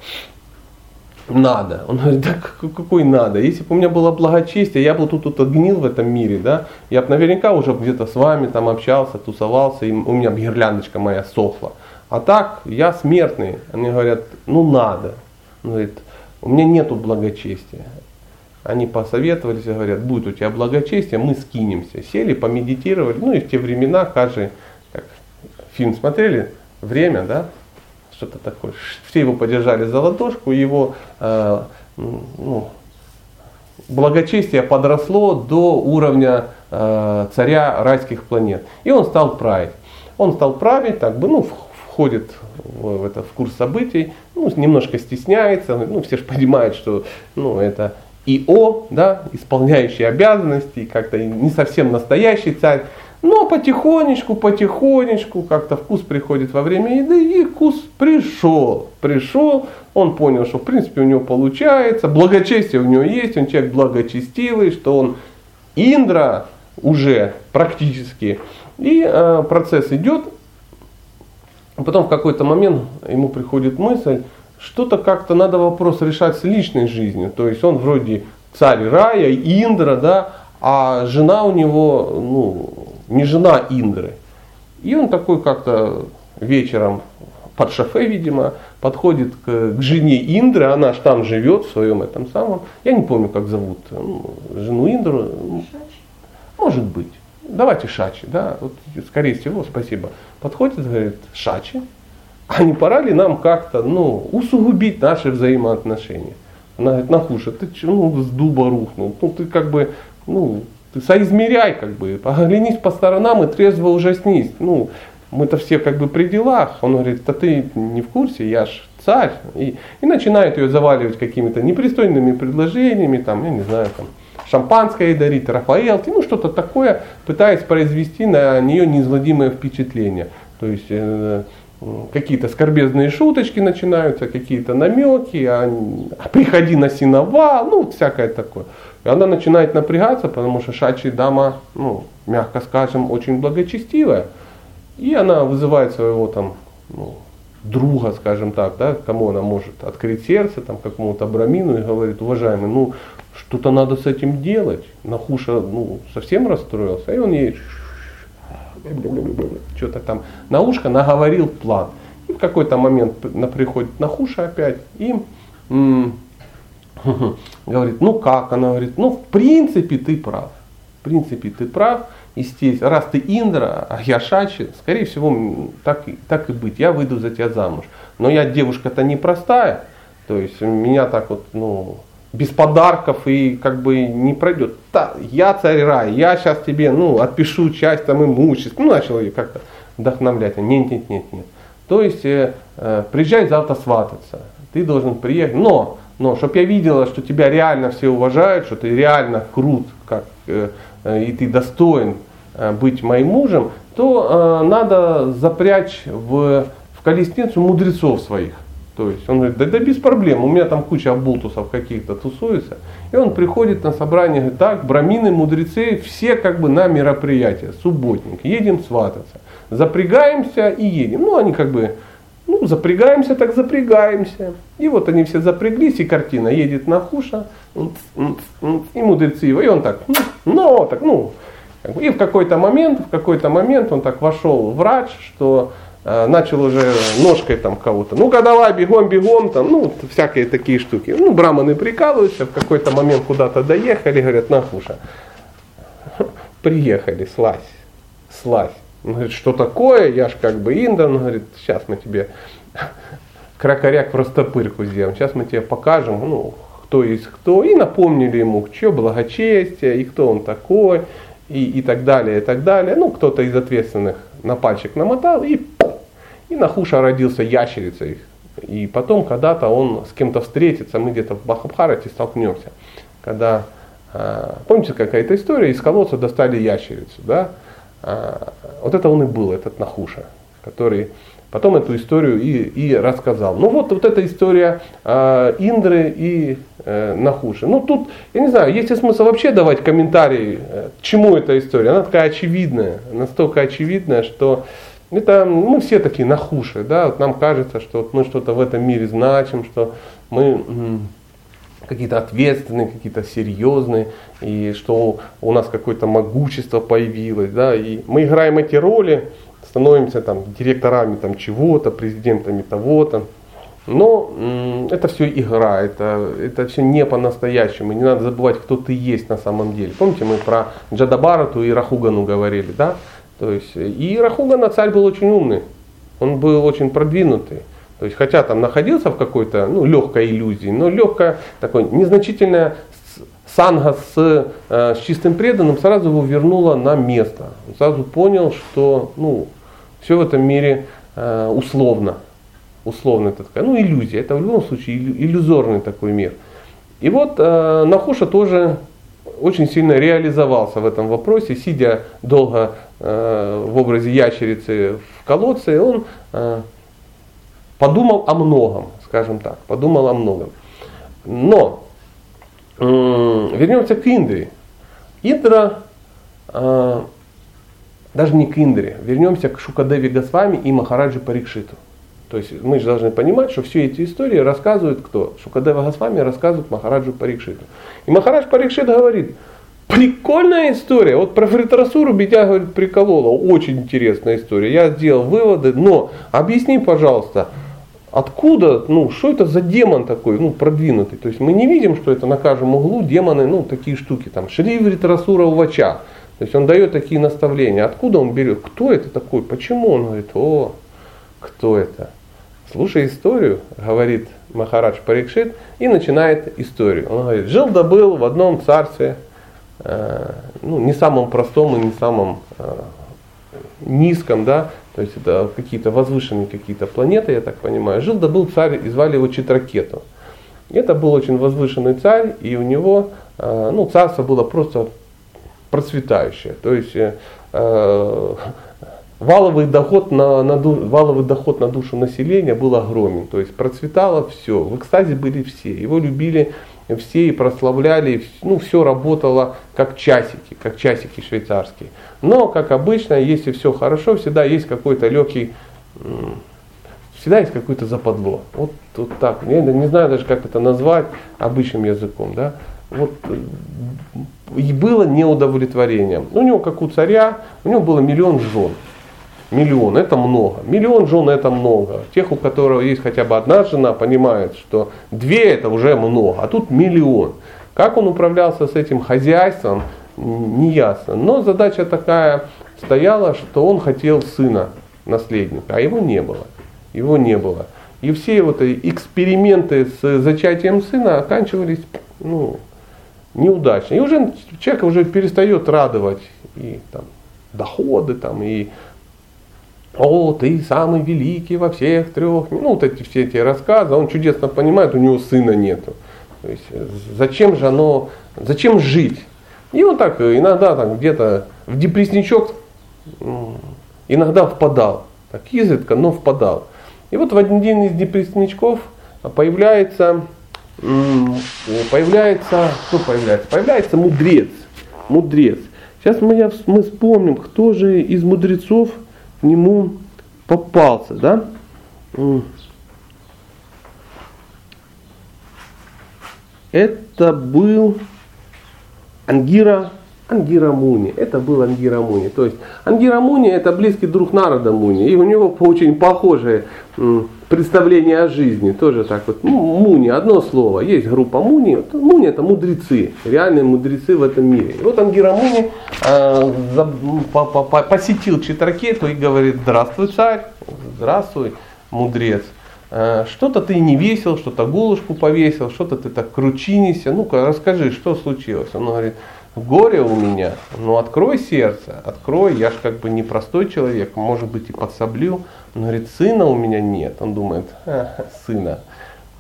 надо. Он говорит, да какой надо? Если бы у меня было благочестие, я бы тут, тут отгнил в этом мире, да, я бы наверняка уже где-то с вами там общался, тусовался, и у меня бы гирляндочка моя сохла. А так, я смертный. Они говорят, ну надо. Он говорит, у меня нету благочестия. Они посоветовались и говорят, будет у тебя благочестие, мы скинемся. Сели, помедитировали. Ну и в те времена, каждый, как фильм смотрели, время, да, что-то такое. Все его поддержали за ладошку, его э, ну, благочестие подросло до уровня э, царя райских планет. И он стал править. Он стал править, так бы, ну, входит в, в, это, в курс событий, ну, немножко стесняется, ну, все же понимают, что ну, это ИО, да, исполняющий обязанности, как-то не совсем настоящий царь. Но потихонечку, потихонечку, как-то вкус приходит во время еды, и вкус пришел. Пришел, он понял, что в принципе у него получается, благочестие у него есть, он человек благочестивый, что он Индра уже практически. И э, процесс идет, потом в какой-то момент ему приходит мысль, что-то как-то надо вопрос решать с личной жизнью. То есть он вроде царь рая, Индра, да, а жена у него, ну, не жена Индры. И он такой как-то вечером под шофе, видимо, подходит к, к жене Индры, она ж там живет в своем этом самом, я не помню, как зовут ну, жену Индру, может быть, давайте Шачи, да, вот, скорее всего, спасибо. Подходит, говорит, Шачи, а не пора ли нам как-то, ну, усугубить наши взаимоотношения? Она говорит, Нахуша, ты ну, с дуба рухнул, ну, ты как бы, ну, соизмеряй, как бы, оглянись по сторонам и трезво ужаснись. Ну, мы-то все как бы при делах. Он говорит, да ты не в курсе, я ж царь. И, и начинает ее заваливать какими-то непристойными предложениями, там, я не знаю, там, шампанское дарить, Рафаэл, ну что-то такое, пытаясь произвести на нее неизгладимое впечатление. То есть э, какие-то скорбезные шуточки начинаются, какие-то намеки, а, а приходи на синовал, ну всякое такое. И она начинает напрягаться, потому что Шачи дама, ну, мягко скажем, очень благочестивая. И она вызывает своего там ну, друга, скажем так, да, кому она может открыть сердце, там, какому-то брамину и говорит, уважаемый, ну, что-то надо с этим делать. Нахуша, ну, совсем расстроился. И он ей что-то там на ушко наговорил план. И в какой-то момент приходит Нахуша опять и м- (laughs) говорит, ну как? Она говорит, ну в принципе ты прав. В принципе ты прав. Естественно, раз ты Индра, а я Шачи, скорее всего, так, так и быть, я выйду за тебя замуж. Но я девушка-то непростая, то есть меня так вот, ну, без подарков и как бы не пройдет. Да, я царь рай, я сейчас тебе, ну, отпишу часть там имущества. Ну, начал ее как-то вдохновлять. Нет, нет, нет, нет. То есть, э, э, приезжай завтра свататься. Ты должен приехать. Но, но, чтобы я видела, что тебя реально все уважают, что ты реально крут, как, э, э, и ты достоин э, быть моим мужем, то э, надо запрячь в, в колесницу мудрецов своих. То есть он говорит, да, да без проблем, у меня там куча обултусов каких-то тусуется. И он приходит на собрание, говорит, так, брамины, мудрецы, все как бы на мероприятие, субботник, едем свататься. Запрягаемся и едем. Ну, они как бы, ну, запрягаемся, так запрягаемся. И вот они все запряглись, и картина едет на хуша, и мудрецы его, и он так, ну, так, ну. И в какой-то момент, в какой-то момент он так вошел врач, что Э, начал уже ножкой там кого-то. Ну-ка давай, бегом, бегом, там, ну, всякие такие штуки. Ну, браманы прикалываются, в какой-то момент куда-то доехали, говорят, Нахуша, приехали, слазь, слазь. Он говорит, что такое, я ж как бы инда, он говорит, сейчас мы тебе кракоряк просто пырку сделаем, сейчас мы тебе покажем, ну, кто есть кто, и напомнили ему, что благочестие, и кто он такой, и, и так далее, и так далее. Ну, кто-то из ответственных на пальчик намотал, и и Нахуша родился ящерицей. И потом когда-то он с кем-то встретится, мы где-то в Махабхарате столкнемся. Когда, а, помните какая-то история, из колодца достали ящерицу, да? А, вот это он и был, этот Нахуша, который потом эту историю и, и рассказал. Ну вот, вот эта история э, Индры и э, Нахуши. Ну тут, я не знаю, есть ли смысл вообще давать комментарии, э, чему эта история. Она такая очевидная, настолько очевидная, что это мы все такие нахуши, да, вот нам кажется, что вот мы что-то в этом мире значим, что мы какие-то ответственные, какие-то серьезные, и что у нас какое-то могущество появилось, да, и мы играем эти роли, становимся там директорами там чего-то, президентами того-то, но м- это все игра, это, это все не по-настоящему, не надо забывать, кто ты есть на самом деле. Помните, мы про Джадабарату и Рахугану говорили, да? То есть, и Рахугана царь был очень умный, он был очень продвинутый. То есть, хотя там находился в какой-то ну, легкой иллюзии, но легкая, такой незначительная санга с, э, с чистым преданным сразу его вернула на место. Он сразу понял, что ну, все в этом мире э, условно. Условно это такая, ну иллюзия. Это в любом случае иллюзорный такой мир. И вот э, Нахуша тоже очень сильно реализовался в этом вопросе, сидя долго э, в образе ящерицы в колодце, он э, подумал о многом, скажем так, подумал о многом. Но вернемся к Индре. Индра, э, даже не к Индре, вернемся к Шукадеви Госвами и Махараджи Парикшиту. То есть мы же должны понимать, что все эти истории рассказывают кто? Шукадева Госвами рассказывает Махараджу Парикшиту. И Махарадж Парикшит говорит, Прикольная история. Вот про фритрасуру Бедя говорит приколола. Очень интересная история. Я сделал выводы, но объясни, пожалуйста, откуда, ну, что это за демон такой, ну, продвинутый. То есть мы не видим, что это на каждом углу демоны, ну, такие штуки, там, шли фритрасура в очах. То есть он дает такие наставления. Откуда он берет? Кто это такой? Почему? Он говорит, о, кто это? Слушай историю, говорит Махарадж Парикшит, и начинает историю. Он говорит, жил да был в одном царстве Э, ну, не самом простом и не самом э, низком, да, то есть это какие-то возвышенные какие-то планеты, я так понимаю. Жил да был царь, и звали его Читракету. Это был очень возвышенный царь, и у него, э, ну, царство было просто процветающее. То есть валовый доход на, на, валовый доход на душу населения был огромен. То есть процветало все, в экстазе были все. Его любили все и прославляли, ну, все работало как часики, как часики швейцарские. Но, как обычно, если все хорошо, всегда есть какой-то легкий, всегда есть какое-то западло. Вот, вот так. Я не знаю даже, как это назвать обычным языком. Да? Вот, и было неудовлетворение. У него, как у царя, у него было миллион жен. Миллион это много. Миллион жен это много. Тех, у которого есть хотя бы одна жена, понимают, что две это уже много, а тут миллион. Как он управлялся с этим хозяйством, не ясно. Но задача такая стояла, что он хотел сына, наследника, а его не было. Его не было. И все вот эксперименты с зачатием сына оканчивались ну, неудачно. И уже человек уже перестает радовать и там, доходы, там, и о, ты самый великий во всех трех, ну вот эти все эти рассказы, он чудесно понимает, у него сына нету. То есть зачем же оно, зачем жить? И он так иногда там где-то в депрессничок иногда впадал, так изредка, но впадал. И вот в один из депрессничков появляется, появляется, что появляется? Появляется мудрец, мудрец. Сейчас мы, мы вспомним, кто же из мудрецов нему попался, да? Это был Ангира, Ангира Муни. Это был Ангира Муни. То есть Ангира Муни это близкий друг народа Муни. И у него очень похожее представление о жизни. Тоже так вот. Муни, одно слово. Есть группа Муни. Муни это мудрецы. Реальные мудрецы в этом мире. И вот Ангира Муни э, посетил Читракету и говорит, здравствуй, царь, здравствуй, мудрец. Э, что-то ты не весил, что-то голушку повесил, что-то ты так кручинися. Ну-ка, расскажи, что случилось. Он говорит, горе у меня, ну открой сердце, открой, я же как бы не простой человек, может быть и подсоблю. Он говорит, сына у меня нет. Он думает, сына.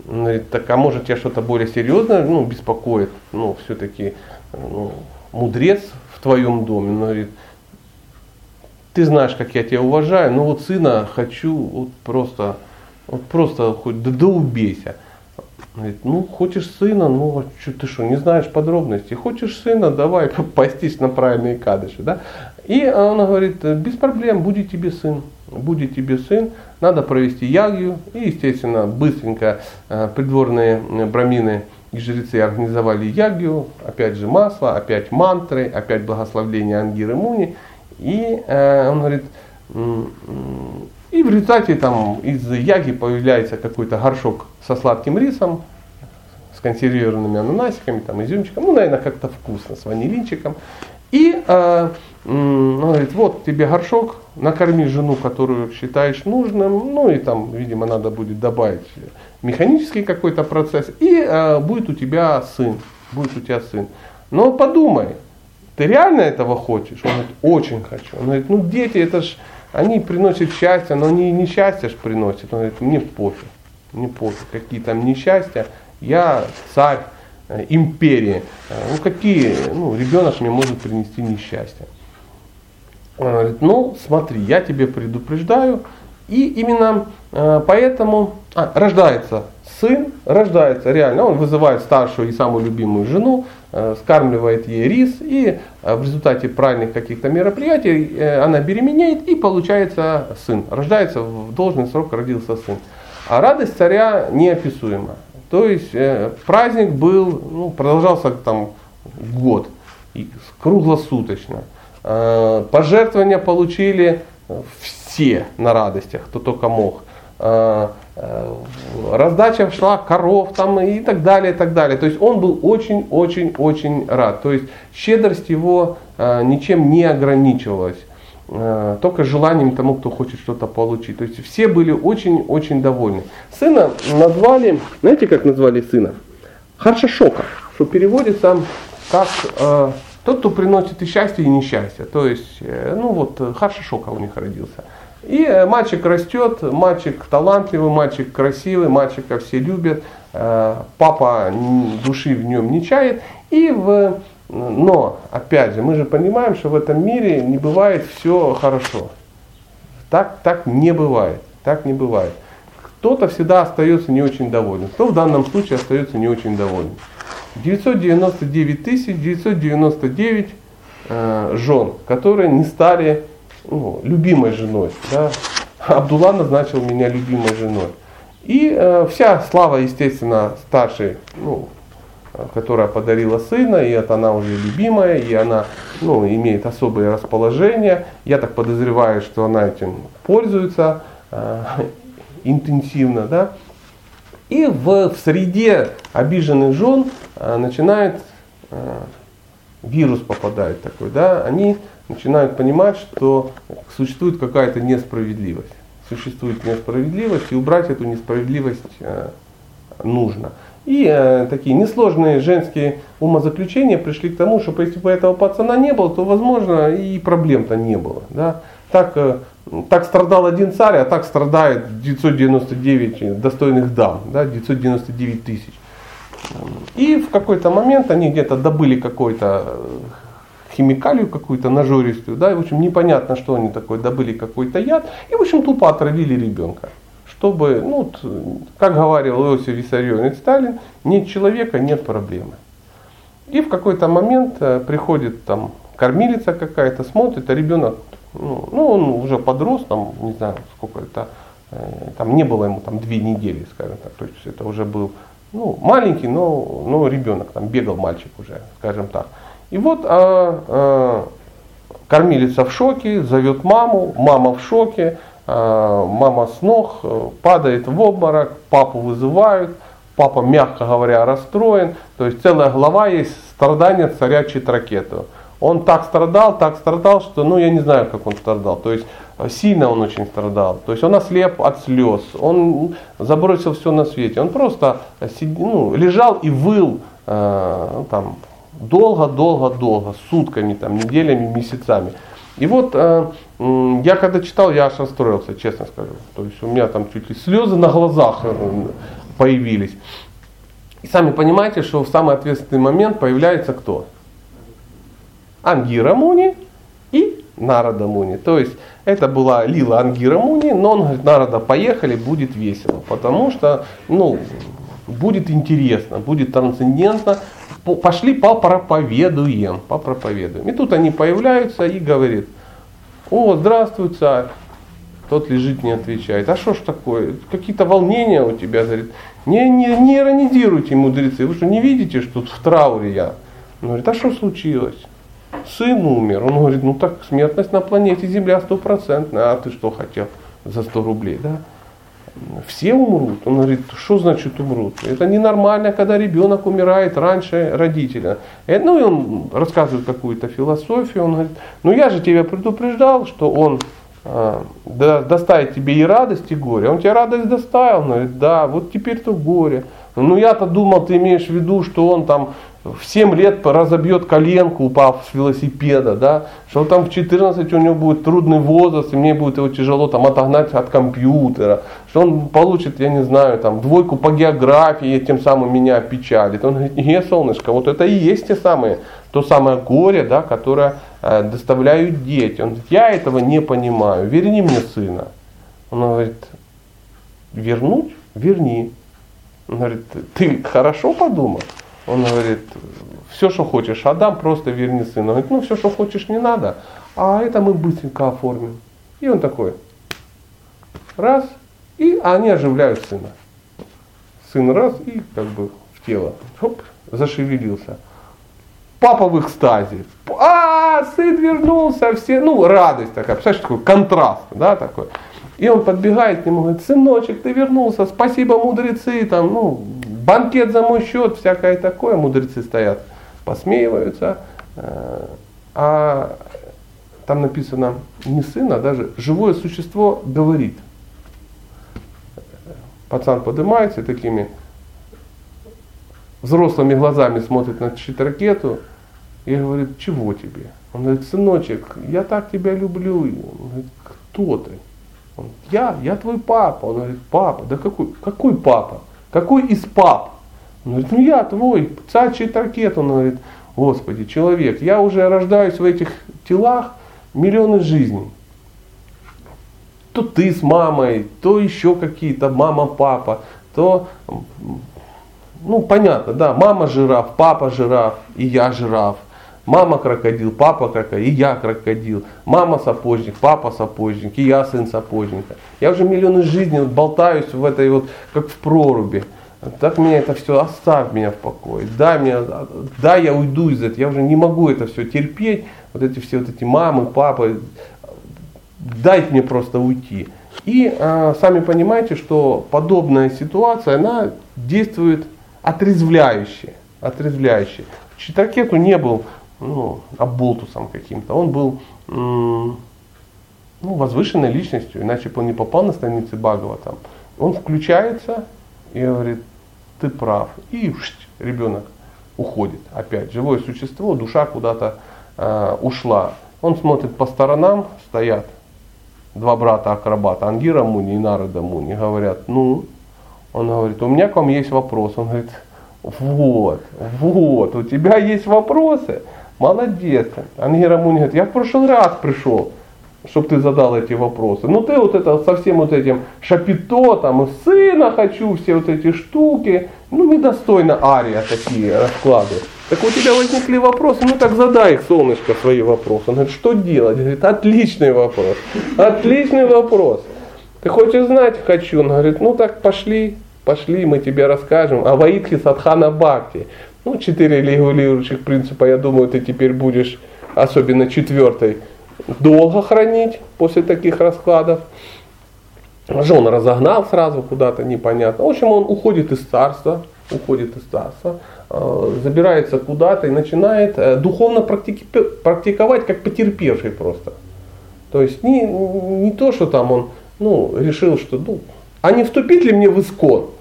Он говорит, так а может тебя что-то более серьезное ну, беспокоит? Ну, все-таки ну, мудрец в твоем доме. Он говорит, ты знаешь, как я тебя уважаю, но вот сына хочу вот просто, вот просто хоть да, да убейся. Говорит, ну, хочешь сына, ну, а что ты что, не знаешь подробностей? Хочешь сына, давай (laughs) постись на правильные кадыши, да? И она говорит, без проблем, будет тебе сын, будет тебе сын, надо провести ягью. И, естественно, быстренько э, придворные брамины и жрецы организовали ягью, опять же масло, опять мантры, опять благословление Ангиры Муни. И э, он говорит, и в результате там из яги появляется какой-то горшок со сладким рисом, с консервированными ананасиками, там, изюмчиком, ну, наверное, как-то вкусно, с ванилинчиком. И э, он говорит, вот тебе горшок, накорми жену, которую считаешь нужным, ну и там, видимо, надо будет добавить механический какой-то процесс, и э, будет у тебя сын, будет у тебя сын. Но подумай, ты реально этого хочешь? Он говорит, очень хочу. Он говорит, ну дети, это ж, они приносят счастье, но они не счастье ж приносят. Он говорит, мне пофиг, мне пофиг, какие там несчастья, я царь э, империи. Э, ну какие, ну ребенок мне может принести несчастье. Он говорит, ну смотри, я тебе предупреждаю, и именно э, поэтому а, рождается сын, рождается реально, он вызывает старшую и самую любимую жену, э, скармливает ей рис, и э, в результате правильных каких-то мероприятий она беременеет, и получается сын. Рождается в должный срок, родился сын. А радость царя неописуема. То есть праздник был, ну, продолжался там год. и круглосуточно. Пожертвования получили все на радостях, кто только мог. Э, э, раздача шла коров там и так далее, и так далее. То есть он был очень-очень-очень рад. То есть щедрость его ничем не ограничивалась. Только желанием тому, кто хочет что-то получить. То есть все были очень-очень довольны. Сына назвали, знаете как назвали сына? Харшашока, что переводится как тот, кто приносит и счастье, и несчастье. То есть, э, ну вот, э, Харша Шока у них родился. И э, мальчик растет, мальчик талантливый, мальчик красивый, мальчика все любят, папа души в нем не чает. И в, но, опять же, мы же понимаем, что в этом мире не бывает все хорошо. Так, так не бывает. Так не бывает. Кто-то всегда остается не очень доволен. Кто в данном случае остается не очень доволен. 999 тысяч 999 э, жен, которые не стали ну, любимой женой. Да? Абдулла назначил меня любимой женой. И э, вся слава, естественно, старшей, ну, которая подарила сына, и это она уже любимая, и она ну, имеет особое расположение. Я так подозреваю, что она этим пользуется э, (laughs) интенсивно. Да? И в, в среде обиженных жен э, начинает э, вирус попадает такой, да, они начинают понимать, что существует какая-то несправедливость. Существует несправедливость, и убрать эту несправедливость э, нужно. И э, такие несложные женские умозаключения пришли к тому, что если бы этого пацана не было, то, возможно, и проблем-то не было. Да? Так, э, так страдал один царь, а так страдает 999 достойных дам, да, 999 тысяч. И в какой-то момент они где-то добыли какой-то э, химикалию какую-то нажористую, да, в общем непонятно, что они такое, добыли какой-то яд, и в общем тупо отравили ребенка. Чтобы, ну, как говорил Иосиф Виссарионович Сталин, нет человека, нет проблемы. И в какой-то момент э, приходит там кормилица какая-то, смотрит, а ребенок ну, ну, он уже подрос, там, не знаю, сколько это, э, там не было ему там две недели, скажем так, то есть это уже был, ну, маленький, но, но ребенок, там бегал мальчик уже, скажем так. И вот а, а, кормилица в шоке, зовет маму, мама в шоке, а, мама с ног, э, падает в обморок, папу вызывают, папа, мягко говоря, расстроен, то есть целая глава есть страдания царя Читракету он так страдал, так страдал, что, ну, я не знаю, как он страдал. То есть, э, сильно он очень страдал. То есть, он ослеп от слез, он забросил все на свете. Он просто ну, лежал и выл э, ну, там, долго-долго-долго, сутками, там, неделями, месяцами. И вот э, я когда читал, я аж расстроился, честно скажу. То есть у меня там чуть ли слезы на глазах э, появились. И сами понимаете, что в самый ответственный момент появляется кто? Ангира Муни и Нарада Муни. То есть это была Лила Ангира Муни, но он говорит, Нарада, поехали, будет весело. Потому что, ну, будет интересно, будет трансцендентно. Пошли попроповедуем, попроповедуем. И тут они появляются и говорят, о, здравствуй, царь. Тот лежит, не отвечает. А что ж такое? Какие-то волнения у тебя, говорит. Не, не, не иронизируйте, мудрецы. Вы что, не видите, что тут в трауре я? Он говорит, а что случилось? Сын умер. Он говорит, ну так смертность на планете Земля стопроцентная, а ты что хотел за 100 рублей, да? Все умрут. Он говорит, что значит умрут? Это ненормально, когда ребенок умирает раньше родителя. И, ну и он рассказывает какую-то философию. Он говорит, ну я же тебя предупреждал, что он а, доставит тебе и радость, и горе. Он тебе радость доставил, он говорит, да, вот теперь-то горе. Ну я-то думал, ты имеешь в виду, что он там в 7 лет разобьет коленку, упав с велосипеда, да, что там в 14 у него будет трудный возраст, и мне будет его тяжело там отогнать от компьютера, что он получит, я не знаю, там двойку по географии, и тем самым меня опечалит. Он говорит, не, солнышко, вот это и есть те самые, то самое горе, да, которое э, доставляют дети. Он говорит, я этого не понимаю, верни мне сына. Он говорит, вернуть? Верни. Он говорит, ты хорошо подумал? Он говорит, все, что хочешь, отдам, просто верни сына. Он говорит, ну все, что хочешь, не надо, а это мы быстренько оформим. И он такой, раз, и они оживляют сына. Сын раз, и как бы в тело, хоп, зашевелился. Папа в экстазе. А, сын вернулся, все, ну, радость такая, представляешь, такой контраст, да, такой. И он подбегает к нему, говорит, сыночек, ты вернулся, спасибо, мудрецы, там, ну, банкет за мой счет, всякое такое. Мудрецы стоят, посмеиваются. Э, а там написано не сын, а даже живое существо говорит. Пацан поднимается такими взрослыми глазами смотрит на ракету и говорит, чего тебе? Он говорит, сыночек, я так тебя люблю. Он говорит, кто ты? Он, я, я твой папа. Он говорит, папа, да какой, какой папа? Какой из пап? Он говорит, ну я твой, царь ракет. Он говорит, Господи, человек, я уже рождаюсь в этих телах миллионы жизней. То ты с мамой, то еще какие-то мама, папа, то ну, понятно, да, мама жираф, папа жираф, и я жираф. Мама крокодил, папа крокодил, и я крокодил. Мама сапожник, папа сапожник, и я сын сапожника. Я уже миллионы жизней вот болтаюсь в этой вот, как в проруби. Так меня это все, оставь меня в покое. Дай мне, да, я уйду из этого. Я уже не могу это все терпеть. Вот эти все вот эти мамы, папы. Дайте мне просто уйти. И э, сами понимаете, что подобная ситуация, она действует отрезвляющий, отрезвляющий. Читакету не был ну, оболтусом каким-то, он был ну, возвышенной личностью, иначе бы он не попал на страницы Багова там. Он включается и говорит, ты прав. И шсть, ребенок уходит. Опять живое существо, душа куда-то э, ушла. Он смотрит по сторонам, стоят два брата-акробата, Ангира Муни и Нарада Муни, говорят, ну, он говорит, у меня к вам есть вопрос. Он говорит, вот, вот, у тебя есть вопросы. Молодец. Ангера Муни говорит, я в прошлый раз пришел, чтобы ты задал эти вопросы. Ну ты вот это со всем вот этим шапито, там, сына хочу, все вот эти штуки. Ну недостойно Ария такие расклады. Так у тебя возникли вопросы, ну так задай их, солнышко, свои вопросы. Он говорит, что делать? Он говорит, отличный вопрос. Отличный вопрос. Ты хочешь знать? Хочу. Он говорит, ну так пошли, пошли, мы тебе расскажем о Ваидхе Садхана Бхакти. Ну, четыре регулирующих принципа, я думаю, ты теперь будешь, особенно четвертый, долго хранить после таких раскладов. Жен разогнал сразу куда-то, непонятно. В общем, он уходит из царства, уходит из царства, э, забирается куда-то и начинает э, духовно практиковать как потерпевший просто. То есть не, не то, что там он ну, решил, что ну, а не вступить ли мне в искон?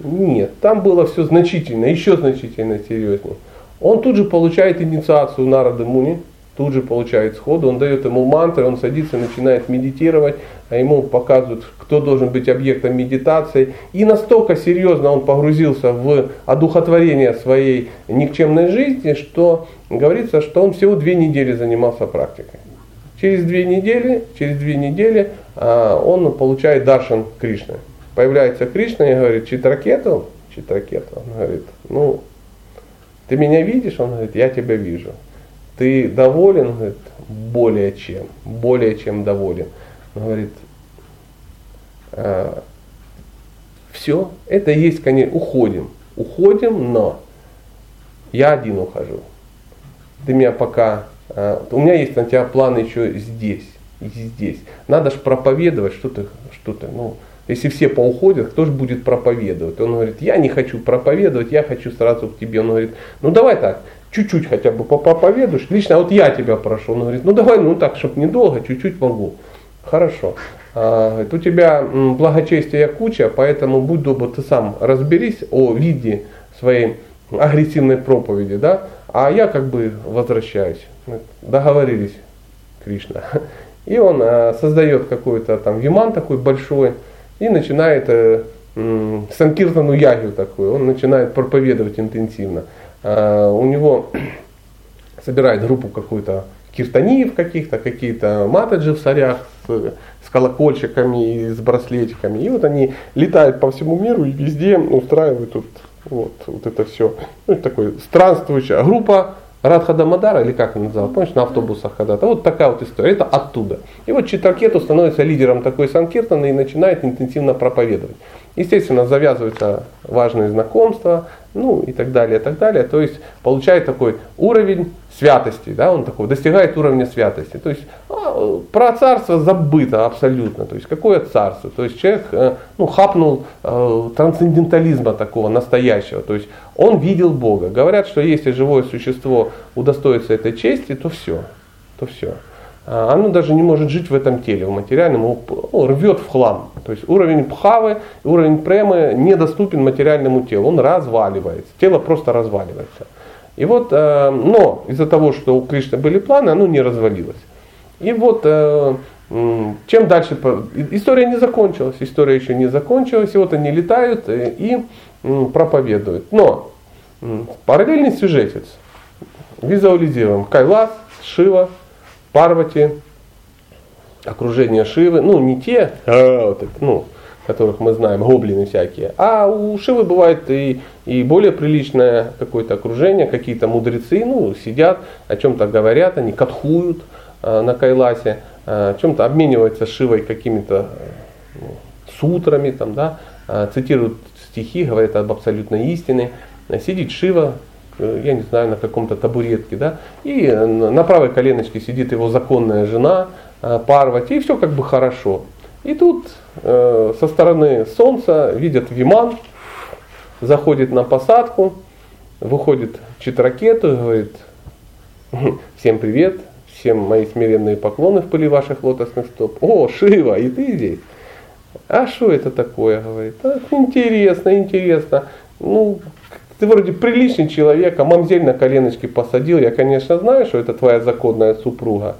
Нет, там было все значительно, еще значительно серьезнее. Он тут же получает инициацию Нарады Муни, тут же получает сходу, он дает ему мантры, он садится, начинает медитировать, а ему показывают, кто должен быть объектом медитации. И настолько серьезно он погрузился в одухотворение своей никчемной жизни, что говорится, что он всего две недели занимался практикой. Через две недели, через две недели а, он получает даршан Кришны. Появляется Кришна и говорит, читракету, читракету, он говорит, ну, ты меня видишь? Он говорит, я тебя вижу. Ты доволен? Он говорит, более чем, более чем доволен. Он говорит, а, все, это есть, конечно, уходим, уходим, но я один ухожу. Ты меня пока, а, у меня есть на тебя планы еще здесь и здесь. Надо же проповедовать, что ты, что ты, ну, если все поуходят, кто же будет проповедовать? Он говорит, я не хочу проповедовать, я хочу сразу к тебе. Он говорит, ну давай так, чуть-чуть хотя бы попроповедуешь. Лично вот я тебя прошу. Он говорит, ну давай, ну так, чтобы недолго, чуть-чуть могу. Хорошо. А, у тебя благочестия куча, поэтому будь добр, ты сам разберись о виде своей агрессивной проповеди, да, а я как бы возвращаюсь. Договорились, Кришна. (laughs) И он э, создает какой-то там виман такой большой и начинает э, э, санкиртану ягию такую, он начинает проповедовать интенсивно. Э, у него (clears throat) собирает группу какую-то киртаниев каких-то, какие-то матаджи в сарях с, с колокольчиками и с браслетиками. И вот они летают по всему миру и везде устраивают тут вот, вот это все. Ну, такой странствующая группа Радха Дамадара, или как он называл, помнишь, на автобусах когда-то. Вот такая вот история, это оттуда. И вот Читракету становится лидером такой санкиртаны и начинает интенсивно проповедовать. Естественно, завязываются важные знакомства, ну и так далее, и так далее. То есть получает такой уровень святости, да, он такой достигает уровня святости. То есть а, про царство забыто абсолютно. То есть какое царство? То есть человек э, ну, хапнул э, трансцендентализма такого настоящего. То есть он видел Бога. Говорят, что если живое существо удостоится этой чести, то все. То все. А, оно даже не может жить в этом теле, в материальном, его ну, рвет в хлам. То есть уровень пхавы, уровень премы недоступен материальному телу, он разваливается, тело просто разваливается. И вот, э, но из-за того, что у Кришны были планы, оно не развалилось. И вот э, чем дальше, история не закончилась, история еще не закончилась, и вот они летают э, и проповедуют. Но параллельный сюжетец. Визуализируем. Кайлас, Шива, Парвати, окружение Шивы, ну не те, а, ну, которых мы знаем, гоблины всякие, а у Шивы бывает и, и более приличное какое-то окружение, какие-то мудрецы, ну, сидят, о чем-то говорят, они катхуют э, на Кайласе, э, о чем-то обмениваются Шивой какими-то э, сутрами, там, да, э, цитируют стихи, говорят об абсолютной истине. Сидит Шива, Э, я не знаю, на каком-то табуретке, да, и на правой коленочке сидит его законная жена э, Парвати, и все как бы хорошо. И тут э, со стороны солнца видят Виман, заходит на посадку, выходит Читракету и говорит, (laughs) всем привет, всем мои смиренные поклоны в пыли ваших лотосных стоп. О, Шива, и ты здесь. А что это такое, говорит. Интересно, интересно. Ну, ты вроде приличный человек, а мамзель на коленочки посадил. Я, конечно, знаю, что это твоя законная супруга.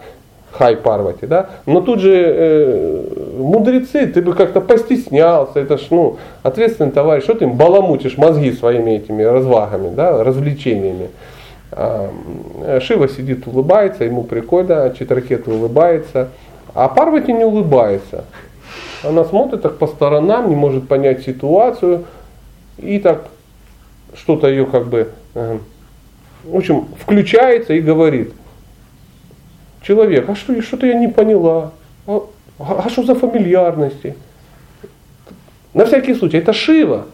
Хай Парвати, да? Но тут же э, мудрецы, ты бы как-то постеснялся, это ж, ну, ответственный товарищ, что ты им баламутишь мозги своими этими развагами, да, развлечениями. А, Шива сидит, улыбается, ему прикольно, Читракет улыбается, а Парвати не улыбается. Она смотрит так по сторонам, не может понять ситуацию, и так что-то ее как бы, э, в общем, включается и говорит, человек, а что, что-то я не поняла, а, а что за фамильярности? На всякий случай, это Шива.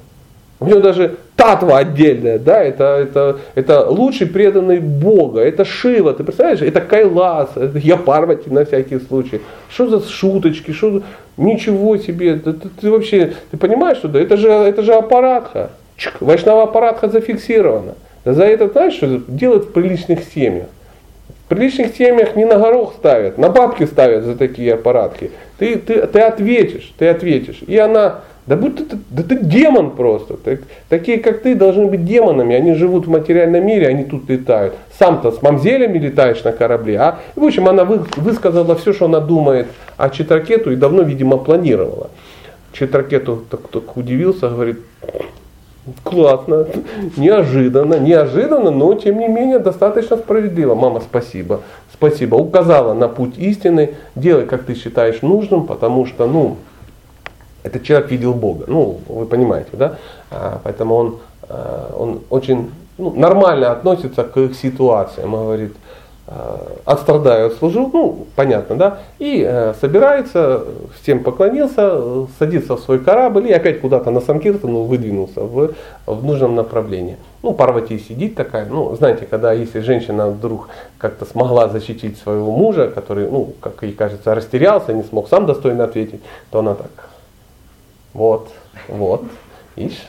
У него даже татва отдельная, да, это, это, это лучший преданный Бога, это Шива, ты представляешь, это Кайлас, это я на всякий случай. Что за шуточки, что ничего себе, ты, ты, ты вообще, ты понимаешь, что да, это же, это же аппаратха. Вайшнава аппаратха зафиксирована. За это знаешь, что делают в приличных семьях? В приличных семьях не на горох ставят, на бабки ставят за такие аппаратки. Ты, ты, ты ответишь, ты ответишь. И она, да будь ты, да ты демон просто. Так, такие, как ты, должны быть демонами. Они живут в материальном мире, они тут летают. Сам-то с мамзелями летаешь на корабле. А, в общем, она вы, высказала все, что она думает о Читракету и давно, видимо, планировала. Читракету так, так удивился, говорит, Классно, неожиданно, неожиданно, но тем не менее достаточно справедливо. Мама, спасибо, спасибо. Указала на путь истины, делай, как ты считаешь нужным, потому что, ну, этот человек видел Бога. Ну, вы понимаете, да? А, поэтому он, а, он очень ну, нормально относится к их ситуациям. Он говорит, отстрадаю от служу, ну, понятно, да, и э, собирается, всем поклонился, садится в свой корабль и опять куда-то на Санкиртану выдвинулся в, в нужном направлении. Ну, Парвати сидит такая, ну, знаете, когда если женщина вдруг как-то смогла защитить своего мужа, который, ну, как ей кажется, растерялся, не смог сам достойно ответить, то она так, вот, вот, видишь,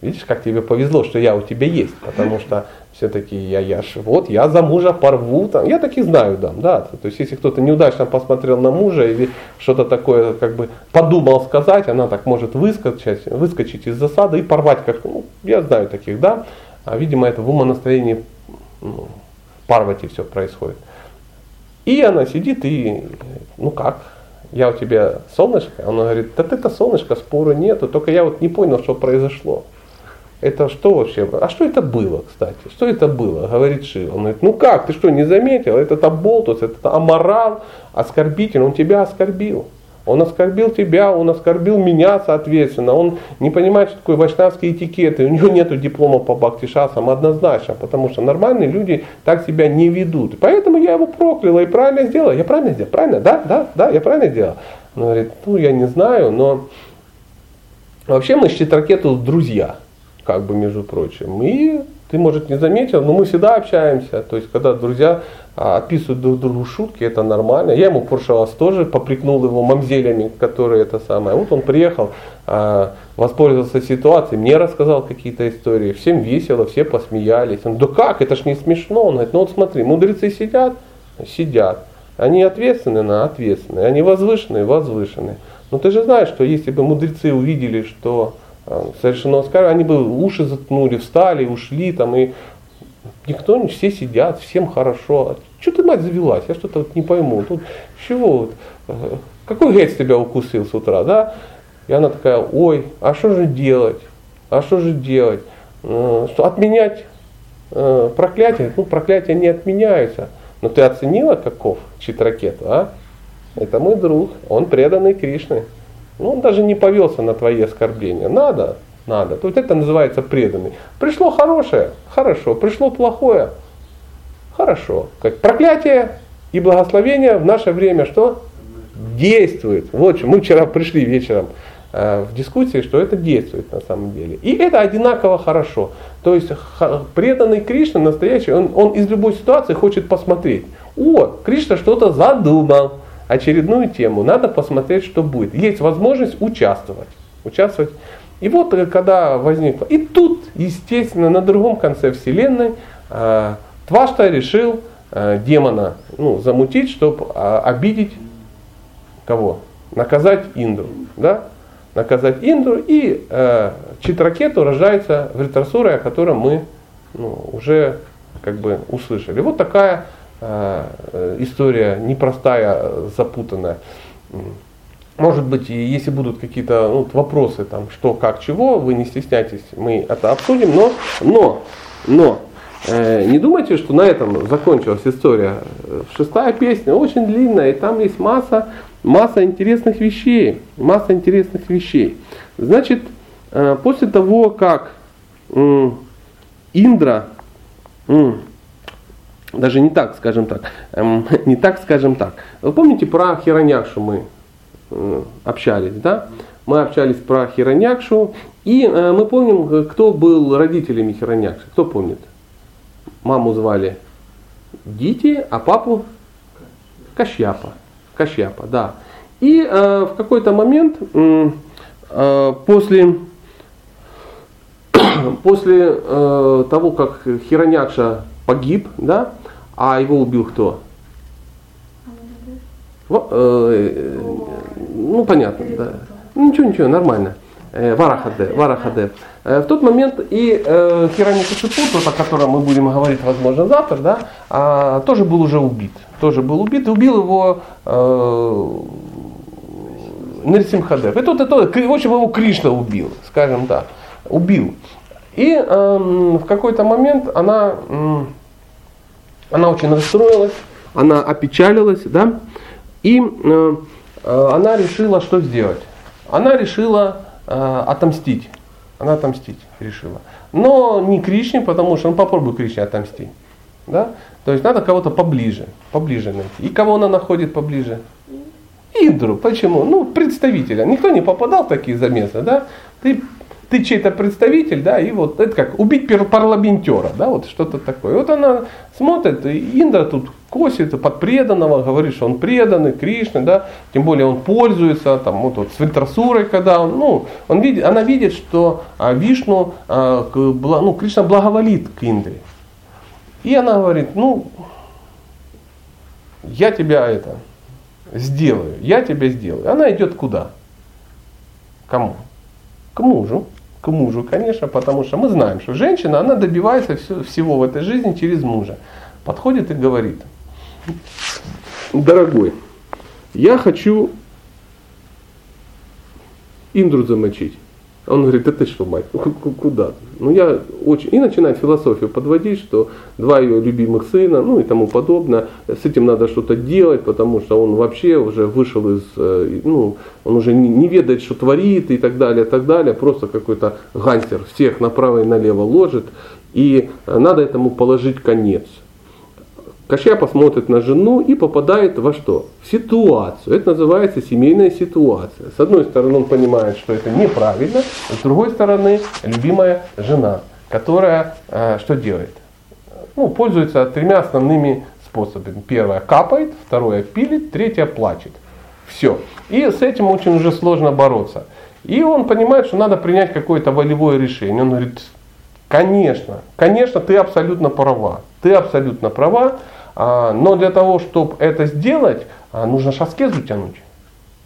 видишь, как тебе повезло, что я у тебя есть, потому что все такие, я, я вот, я за мужа порву, там, я таких знаю, да, да, то есть если кто-то неудачно посмотрел на мужа или что-то такое, как бы подумал сказать, она так может выскочить, выскочить из засады и порвать, как, ну, я знаю таких, да, а, видимо, это в умонастроении ну, Парвати все происходит. И она сидит и, ну как, я у тебя солнышко? Он говорит, да ты-то солнышко, спору нету, только я вот не понял, что произошло. Это что вообще? А что это было, кстати? Что это было? Говорит Шива. Он говорит, ну как, ты что, не заметил? Этот оболтус, этот аморал, оскорбитель, он тебя оскорбил. Он оскорбил тебя, он оскорбил меня, соответственно. Он не понимает, что такое вайшнавские этикеты. У него нет диплома по бхактишасам однозначно, потому что нормальные люди так себя не ведут. Поэтому я его прокляла и правильно сделала. Я правильно сделала? Правильно? Да, да, да, я правильно сделала. Он говорит, ну я не знаю, но Вообще мы с Читракету друзья, как бы между прочим. И ты, может, не заметил, но мы всегда общаемся. То есть, когда друзья а, описывают друг другу шутки, это нормально. Я ему в прошлый раз тоже попрекнул его мамзелями, которые это самое. Вот он приехал, а, воспользовался ситуацией, мне рассказал какие-то истории. Всем весело, все посмеялись. Он, да как, это ж не смешно. Он говорит, ну вот смотри, мудрецы сидят, сидят. Они ответственны на ответственные, они возвышенные, возвышенные. Но ты же знаешь, что если бы мудрецы увидели, что э, совершено оскорбление, они бы уши заткнули, встали, ушли там, и никто не все сидят, всем хорошо. Что ты, мать, завелась? Я что-то вот не пойму. Тут чего вот? Э, какой геть тебя укусил с утра, да? И она такая, ой, а что же делать? А что же делать? Э, что отменять проклятие? Ну, проклятия не отменяются. Но ты оценила, каков Читракету, а? Это мой друг, он преданный Кришне. Ну, он даже не повелся на твои оскорбления. Надо, надо. Вот это называется преданный. Пришло хорошее, хорошо. Пришло плохое, хорошо. Как проклятие и благословение в наше время что? Действует. Вот мы вчера пришли вечером э, в дискуссии, что это действует на самом деле. И это одинаково хорошо. То есть преданный Кришна настоящий, он, он из любой ситуации хочет посмотреть. О, Кришна что-то задумал очередную тему, надо посмотреть, что будет. Есть возможность участвовать. участвовать. И вот э, когда возникло, и тут, естественно, на другом конце Вселенной э, Твашта решил э, демона ну, замутить, чтобы э, обидеть кого? Наказать Индру. Да? Наказать Индру, и э, Читракету рождается Вритрасура, о котором мы ну, уже как бы услышали. Вот такая история непростая, запутанная. Может быть, если будут какие-то ну, вопросы, там, что, как, чего, вы не стесняйтесь, мы это обсудим, но, но, но, э, не думайте, что на этом закончилась история. Шестая песня очень длинная, и там есть масса, масса интересных вещей, масса интересных вещей. Значит, э, после того, как э, Индра, э, даже не так, скажем так, эм, (laughs) не так, скажем так. Вы помните про Хиронякшу мы э, общались, да? Мы общались про Хиронякшу, и э, мы помним, кто был родителями Хиронякши. Кто помнит? Маму звали Дити, а папу Кашьяпа. Кашьяпа, да. И э, в какой-то момент э, э, после (coughs) после э, того, как Хиронякша погиб, да, а его убил кто? Во, э, ну, понятно, да. Ничего, ничего, нормально. Э, Варахаде, Варахаде. Э, в тот момент и э, Хираника тот, о котором мы будем говорить, возможно, завтра, да, а, тоже был уже убит. Тоже был убит, убил его э, Нирсимхадев. И тот, и тот, в общем, его Кришна убил, скажем так. Убил. И э, в какой-то момент она... Э, она очень расстроилась, она опечалилась, да, и э, э, она решила что сделать? Она решила э, отомстить. Она отомстить решила. Но не Кришне, потому что, ну попробуй Кришне отомстить. Да? То есть надо кого-то поближе, поближе найти. И кого она находит поближе? Индру. Почему? Ну, представителя. Никто не попадал в такие замесы, да? Ты ты чей-то представитель, да, и вот это как убить парламентера, да, вот что-то такое. Вот она смотрит, и Индра тут косит под преданного, говорит, что он преданный, Кришне, да, тем более он пользуется, там, вот, вот с Витрасурой, когда он, ну, он видит, она видит, что а, Вишну, а, к, ну, Кришна благоволит к Индре. И она говорит, ну, я тебя это сделаю, я тебя сделаю. Она идет куда? Кому? К мужу мужу, конечно, потому что мы знаем, что женщина, она добивается всего в этой жизни через мужа. Подходит и говорит, дорогой, я хочу Индру замочить. Он говорит, да ты что, мать, куда? Ну я очень... И начинает философию подводить, что два ее любимых сына, ну и тому подобное. С этим надо что-то делать, потому что он вообще уже вышел из... Э, ну, он уже не ведает, что творит и так далее, и так далее. Просто какой-то гангстер всех направо и налево ложит. И надо этому положить конец. Кощапа смотрит на жену и попадает во что? В ситуацию. Это называется семейная ситуация. С одной стороны он понимает, что это неправильно, с другой стороны любимая жена, которая э, что делает? Ну, пользуется тремя основными способами. Первое капает, второе пилит, третье плачет. Все. И с этим очень уже сложно бороться. И он понимает, что надо принять какое-то волевое решение. Он говорит, конечно, конечно, ты абсолютно права. Ты абсолютно права, а, но для того, чтобы это сделать, а, нужно же аскезу тянуть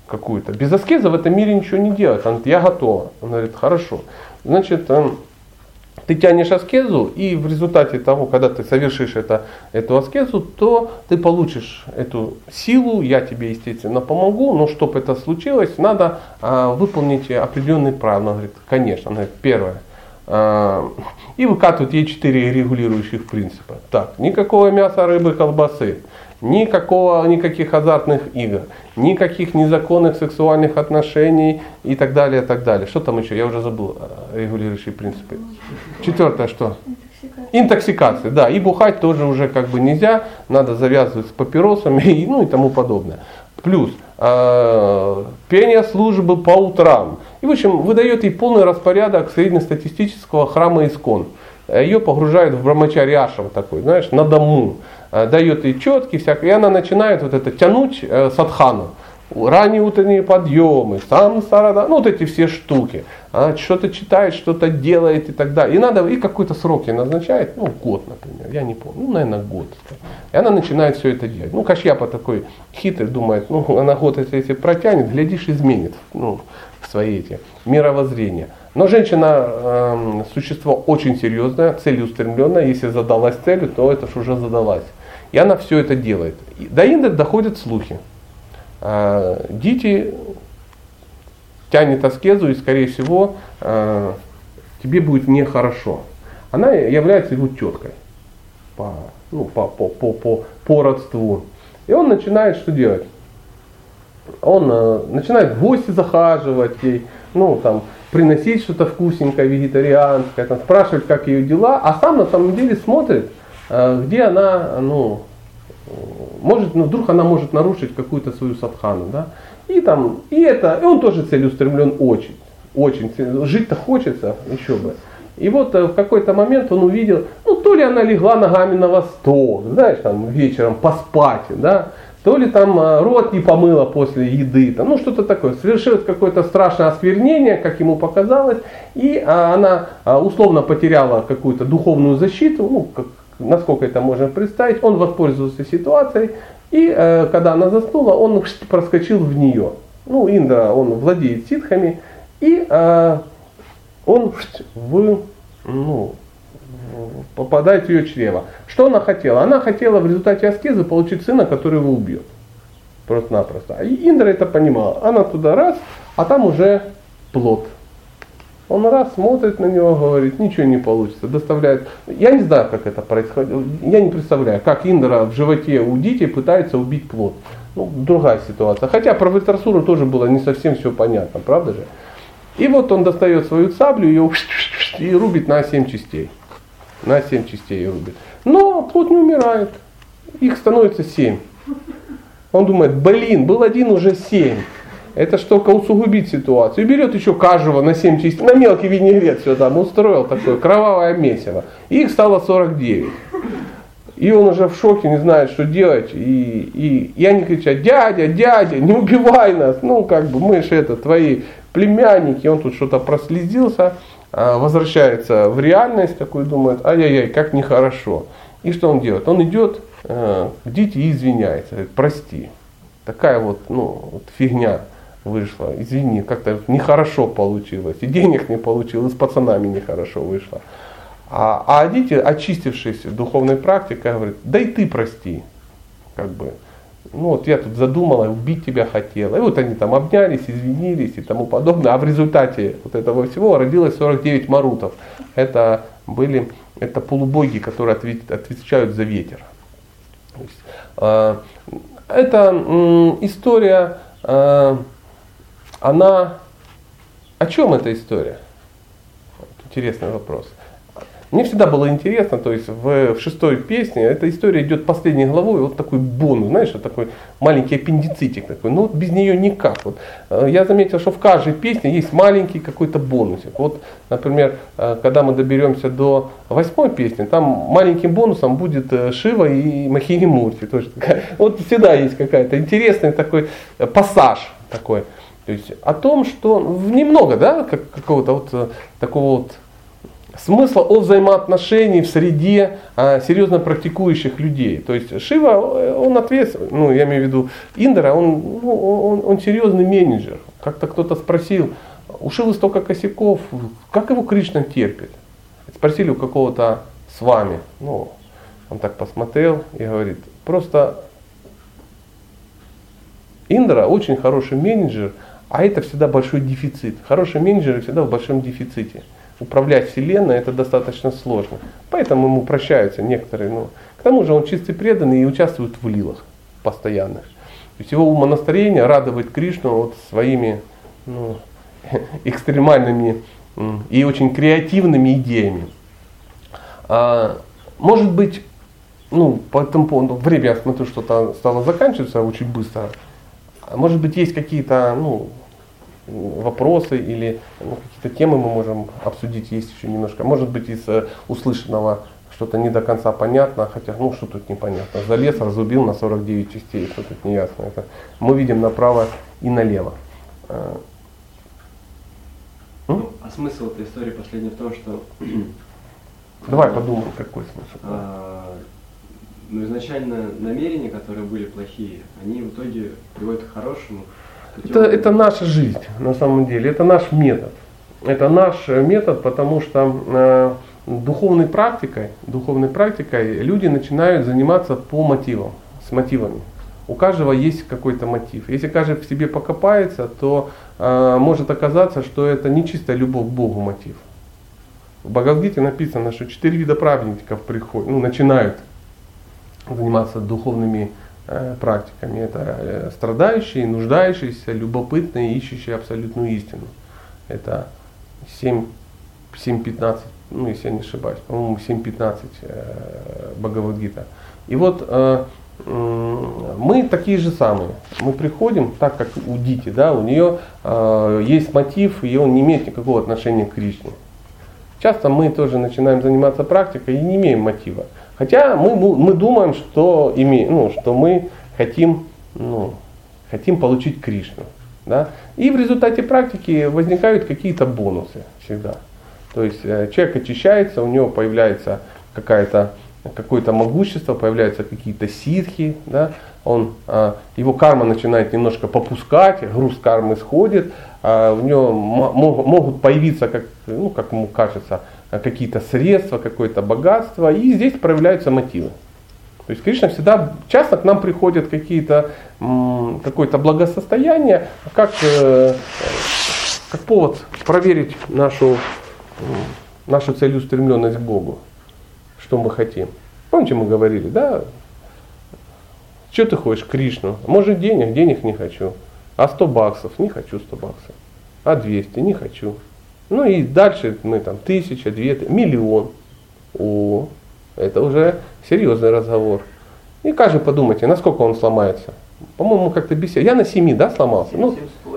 какую-то. Без аскеза в этом мире ничего не делать. Он говорит, я готова. Он говорит, хорошо. Значит, эм, ты тянешь аскезу, и в результате того, когда ты совершишь это, эту аскезу, то ты получишь эту силу, я тебе, естественно, помогу, но чтобы это случилось, надо а, выполнить определенные правила. Он говорит, конечно, он говорит, первое. А, и выкатывают ей четыре регулирующих принципа. Так, никакого мяса, рыбы, колбасы, никакого, никаких азартных игр, никаких незаконных сексуальных отношений и так далее, и так далее. Что там еще? Я уже забыл э, регулирующие принципы. Четвертое что? Интоксикация, да. И бухать тоже уже как бы нельзя, надо завязывать с папиросами и, ну, и тому подобное. Плюс э, пение службы по утрам. И, в общем, выдает ей полный распорядок среднестатистического храма Искон. Ее погружают в брамачарьяшем такой, знаешь, на дому. Э, дает ей четкий всякий, и она начинает вот это тянуть э, садхану. Ранние утренние подъемы, сам сарада, ну вот эти все штуки. Она что-то читает, что-то делает и так далее. И надо, и какой-то срок ей назначает, ну год, например, я не помню, ну, наверное, год. И она начинает все это делать. Ну, Кашьяпа такой хитрый, думает, ну, она год если, если протянет, глядишь, изменит ну, свои эти мировоззрения. Но женщина э, существо очень серьезное, целеустремленное. Если задалась целью, то это ж уже задалась. И она все это делает. До Инды доходят слухи. А, Дити тянет аскезу и, скорее всего, а, тебе будет нехорошо. Она является его теткой по, ну, по, по, по, по, по родству. И он начинает что делать? Он э, начинает в гости захаживать ей, ну там, приносить что-то вкусненькое, вегетарианское, там, спрашивать, как ее дела, а сам на самом деле смотрит, Э, где она, ну, может, ну, вдруг она может нарушить какую-то свою садхану, да, и там, и это, и он тоже целеустремлен очень, очень, жить-то хочется, еще бы. И вот э, в какой-то момент он увидел, ну, то ли она легла ногами на восток, знаешь, там, вечером поспать, да, то ли там э, рот не помыла после еды, там, ну что-то такое. Совершилось какое-то страшное осквернение, как ему показалось, и а, она а, условно потеряла какую-то духовную защиту, ну, как, насколько это можно представить, он воспользовался ситуацией, и э, когда она заснула, он проскочил в нее. Ну, Индра, он владеет ситхами, и э, он в, ну, попадает в ее чрево. Что она хотела? Она хотела в результате аскезы получить сына, который его убьет. Просто-напросто. И Индра это понимала. Она туда раз, а там уже плод. Он раз смотрит на него, говорит, ничего не получится, доставляет. Я не знаю, как это происходит. Я не представляю, как Индра в животе у детей пытается убить плод. Ну, другая ситуация. Хотя про Витрасуру тоже было не совсем все понятно, правда же? И вот он достает свою саблю ее и рубит на 7 частей. На 7 частей рубит. Но плод не умирает. Их становится 7. Он думает, блин, был один, уже 7 это ж только усугубит ситуацию. И берет еще каждого на 7 частей, на мелкий винегрет все там устроил такое кровавое месиво. И их стало 49. И он уже в шоке, не знает, что делать. И, и, и они кричат, дядя, дядя, не убивай нас. Ну, как бы мы же это, твои племянники. Он тут что-то прослезился, а, возвращается в реальность, такой думает, ай-яй-яй, как нехорошо. И что он делает? Он идет э, к Дите и извиняется, говорит, прости. Такая вот, ну, вот фигня вышло. Извини, как-то нехорошо получилось. И денег не получилось, и с пацанами нехорошо вышло. А, а дети, очистившись духовной практикой, говорят, да и ты прости. Как бы, ну вот я тут задумала, убить тебя хотела. И вот они там обнялись, извинились и тому подобное. А в результате вот этого всего родилось 49 марутов. Это были это полубоги, которые отвечают за ветер. Э, это история э, она... О чем эта история? Интересный вопрос. Мне всегда было интересно, то есть в, в шестой песне эта история идет последней главой, вот такой бонус, знаешь, вот такой маленький аппендицитик такой, ну вот без нее никак. Вот, э, я заметил, что в каждой песне есть маленький какой-то бонусик. Вот, например, э, когда мы доберемся до восьмой песни, там маленьким бонусом будет э, Шива и Махини Мурти. Вот всегда есть какая-то интересный такой пассаж такой. То есть о том, что немного, да, как, какого-то вот такого вот смысла о взаимоотношении в среде а, серьезно практикующих людей. То есть Шива, он ответственный, ну я имею в виду Индра, он, ну, он, он серьезный менеджер. Как-то кто-то спросил, у Шивы столько косяков, как его Кришна терпит? Спросили у какого-то с вами. Ну, он так посмотрел и говорит, просто Индра очень хороший менеджер, а это всегда большой дефицит. Хороший менеджер всегда в большом дефиците управлять Вселенной это достаточно сложно. Поэтому ему прощаются некоторые. Ну, к тому же он чистый преданный и участвует в лилах постоянных. То есть его умонастроение радовать Кришну вот своими ну, (laughs) экстремальными и очень креативными идеями. А, может быть, ну, по этому поводу, время, я смотрю, что-то стало заканчиваться очень быстро. Может быть, есть какие-то ну, вопросы или ну, какие-то темы мы можем обсудить, есть еще немножко. Может быть, из э, услышанного что-то не до конца понятно, хотя, ну, что тут непонятно. Залез, разубил на 49 частей, что тут не ясно. Это мы видим направо и налево. Ну, а смысл этой истории последний в том, что... (clears throat) Давай подумаем, какой смысл. А, ну, изначально намерения, которые были плохие, они в итоге приводят к хорошему. Это, это наша жизнь на самом деле, это наш метод. Это наш метод, потому что э, духовной практикой, духовной практикой люди начинают заниматься по мотивам, с мотивами. У каждого есть какой-то мотив. Если каждый в себе покопается, то э, может оказаться, что это не чисто любовь к Богу мотив. В Бхагавдгите написано, что четыре вида праведников приходят, ну, начинают заниматься духовными Э, практиками. Это э, страдающие, нуждающиеся, любопытные, ищущие абсолютную истину. Это 7, 7.15, ну если я не ошибаюсь, по-моему 7.15 э, Бхагавадгита. И вот э, мы такие же самые. Мы приходим, так как у Дити, да, у нее э, есть мотив, и он не имеет никакого отношения к Кришне. Часто мы тоже начинаем заниматься практикой и не имеем мотива. Хотя мы, мы думаем, что, име, ну, что мы хотим, ну, хотим получить Кришну. Да? И в результате практики возникают какие-то бонусы всегда. То есть э, человек очищается, у него появляется какая-то какое-то могущество, появляются какие-то ситхи, да, он, а, его карма начинает немножко попускать, груз кармы сходит, а, у него могут появиться, как, ну, как ему кажется, какие-то средства, какое-то богатство, и здесь проявляются мотивы. То есть Кришна всегда, часто к нам приходят какие-то, какое-то благосостояние, как, э, как повод проверить нашу, нашу целеустремленность к Богу, что мы хотим. Помните, мы говорили, да, что ты хочешь, Кришну? Может денег? Денег не хочу. А 100 баксов? Не хочу 100 баксов. А 200? Не хочу. Ну и дальше мы там тысяча, две, миллион. О, это уже серьезный разговор. И каждый подумайте, насколько он сломается. По-моему, как-то беседа. Я на семи, да, сломался? Ну,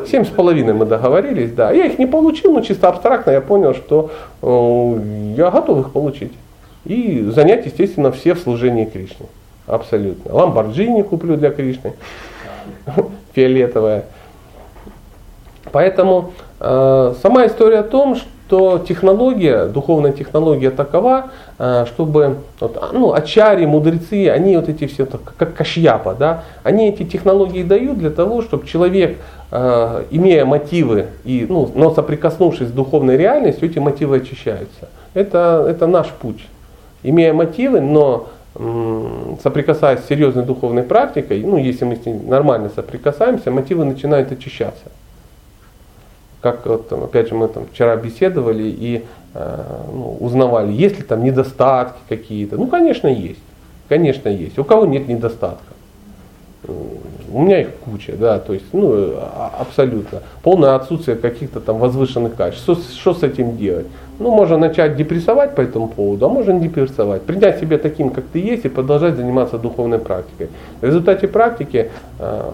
семь с половиной мы договорились, да. Я их не получил, но чисто абстрактно я понял, что э, я готов их получить. И занять, естественно, все в служении Кришне. Абсолютно. Ламборджини куплю для Кришны. (laughs) Фиолетовая. Поэтому э, сама история о том, что технология, духовная технология такова, э, чтобы вот, а, ну, ачари, мудрецы, они вот эти все, как кашьяпа, да, они эти технологии дают для того, чтобы человек, э, имея мотивы, и, ну, но соприкоснувшись с духовной реальностью, эти мотивы очищаются. Это, это наш путь. Имея мотивы, но соприкасаясь с серьезной духовной практикой, ну, если мы с ней нормально соприкасаемся, мотивы начинают очищаться как вот, опять же мы там вчера беседовали и э, ну, узнавали, есть ли там недостатки какие-то. Ну, конечно, есть. Конечно, есть. У кого нет недостатка? У меня их куча, да, то есть, ну, а, абсолютно. Полное отсутствие каких-то там возвышенных качеств. Что, что с этим делать? Ну, можно начать депрессовать по этому поводу, а можно не депрессовать. Принять себя таким, как ты есть, и продолжать заниматься духовной практикой. В результате практики э,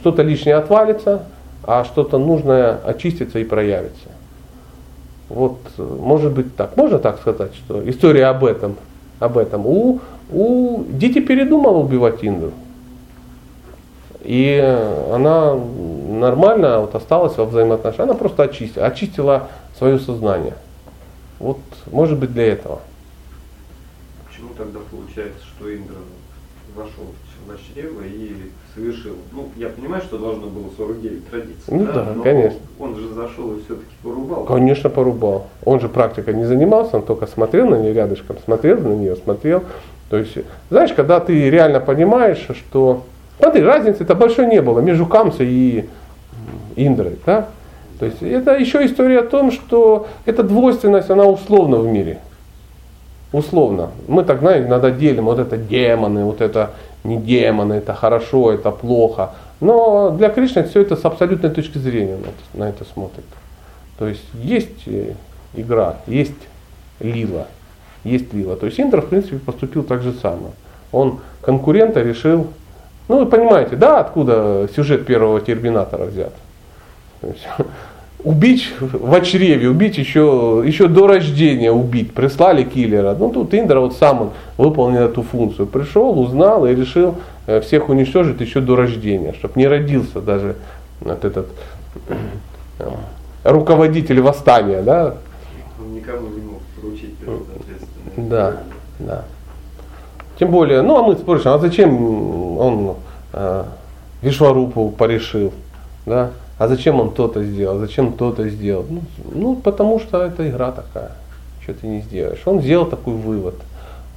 что-то лишнее отвалится, а что-то нужное очистится и проявится. Вот, может быть так. Можно так сказать, что история об этом. Об этом. У, у Дити передумала убивать Инду. И она нормально вот осталась во взаимоотношениях. Она просто очистила, очистила свое сознание. Вот, может быть, для этого. Почему тогда получается, что Индра вошел в чрево и совершил? Ну, я понимаю, что должно было 49 традиций. Ну да, да, но конечно. Он же зашел и все-таки порубал. Конечно, порубал. Он же практикой не занимался, он только смотрел на нее рядышком, смотрел на нее, смотрел. То есть, знаешь, когда ты реально понимаешь, что... Смотри, разницы-то большой не было между Камсой и Индрой, да? То есть это еще история о том, что эта двойственность, она условна в мире. Условно. Мы так, знаете, иногда делим, вот это демоны, вот это не демоны, это хорошо, это плохо. Но для Кришны все это с абсолютной точки зрения на это, на это смотрит. То есть есть э, игра, есть лила, есть лила. То есть Индра, в принципе, поступил так же самое. Он конкурента решил, ну вы понимаете, да, откуда сюжет первого Терминатора взят. Убить в чреве, убить еще, еще до рождения убить, прислали киллера. Ну тут Индра вот сам он выполнил эту функцию. Пришел, узнал и решил э, всех уничтожить еще до рождения, чтобы не родился даже вот этот э, руководитель восстания, да? Он никому не мог поручить ответственность. Да, да. Тем более, ну а мы спрашиваем, а зачем он э, Вишварупу порешил, да? А зачем он то-то сделал, зачем то-то сделал? Ну, ну, потому что это игра такая, что ты не сделаешь. Он сделал такой вывод.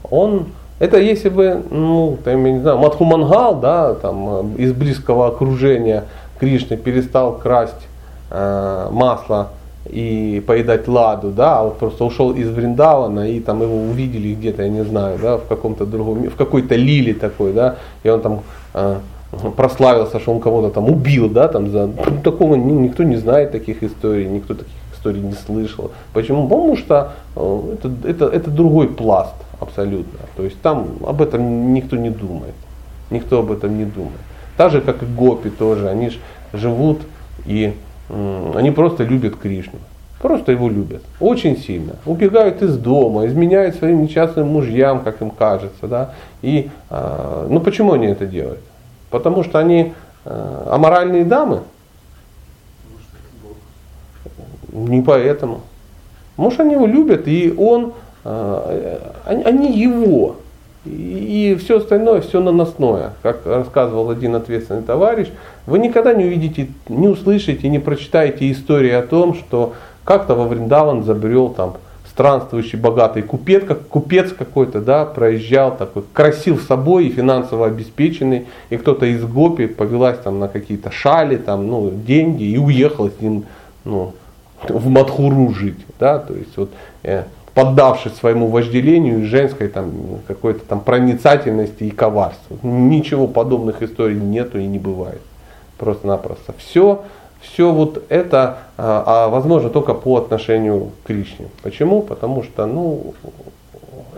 Он, это если бы, ну, там, я не знаю, Мадхумангал, да, там, э, из близкого окружения Кришны перестал красть э, масло и поедать ладу, да, а вот просто ушел из Вриндавана и там его увидели где-то, я не знаю, да, в каком-то другом, в какой-то лиле такой, да, и он там э, прославился, что он кого-то там убил, да, там за ну, такого никто не знает таких историй, никто таких историй не слышал. Почему? Потому что э, это, это, это другой пласт абсолютно. То есть там об этом никто не думает. Никто об этом не думает. Так же, как и гопи тоже, они ж живут и они просто любят Кришну. Просто его любят. Очень сильно. Убегают из дома, изменяют своим несчастным мужьям, как им кажется. Да? И, э, ну почему они это делают? Потому что они э, аморальные дамы. Не поэтому. Может, они его любят, и он, э, они его. И, и все остальное, все наносное. Как рассказывал один ответственный товарищ, вы никогда не увидите, не услышите, не прочитаете истории о том, что как-то во Вриндаван забрел там странствующий богатый купец, как купец какой-то, да, проезжал такой, красив собой и финансово обеспеченный, и кто-то из гопи повелась там на какие-то шали, там, ну, деньги и уехал с ним, ну, в Мадхуру жить, да, то есть вот, э, поддавшись своему вожделению женской там какой-то там проницательности и коварству. Ничего подобных историй нету и не бывает. Просто-напросто. Все все вот это а, а, возможно только по отношению к Кришне. Почему? Потому что ну,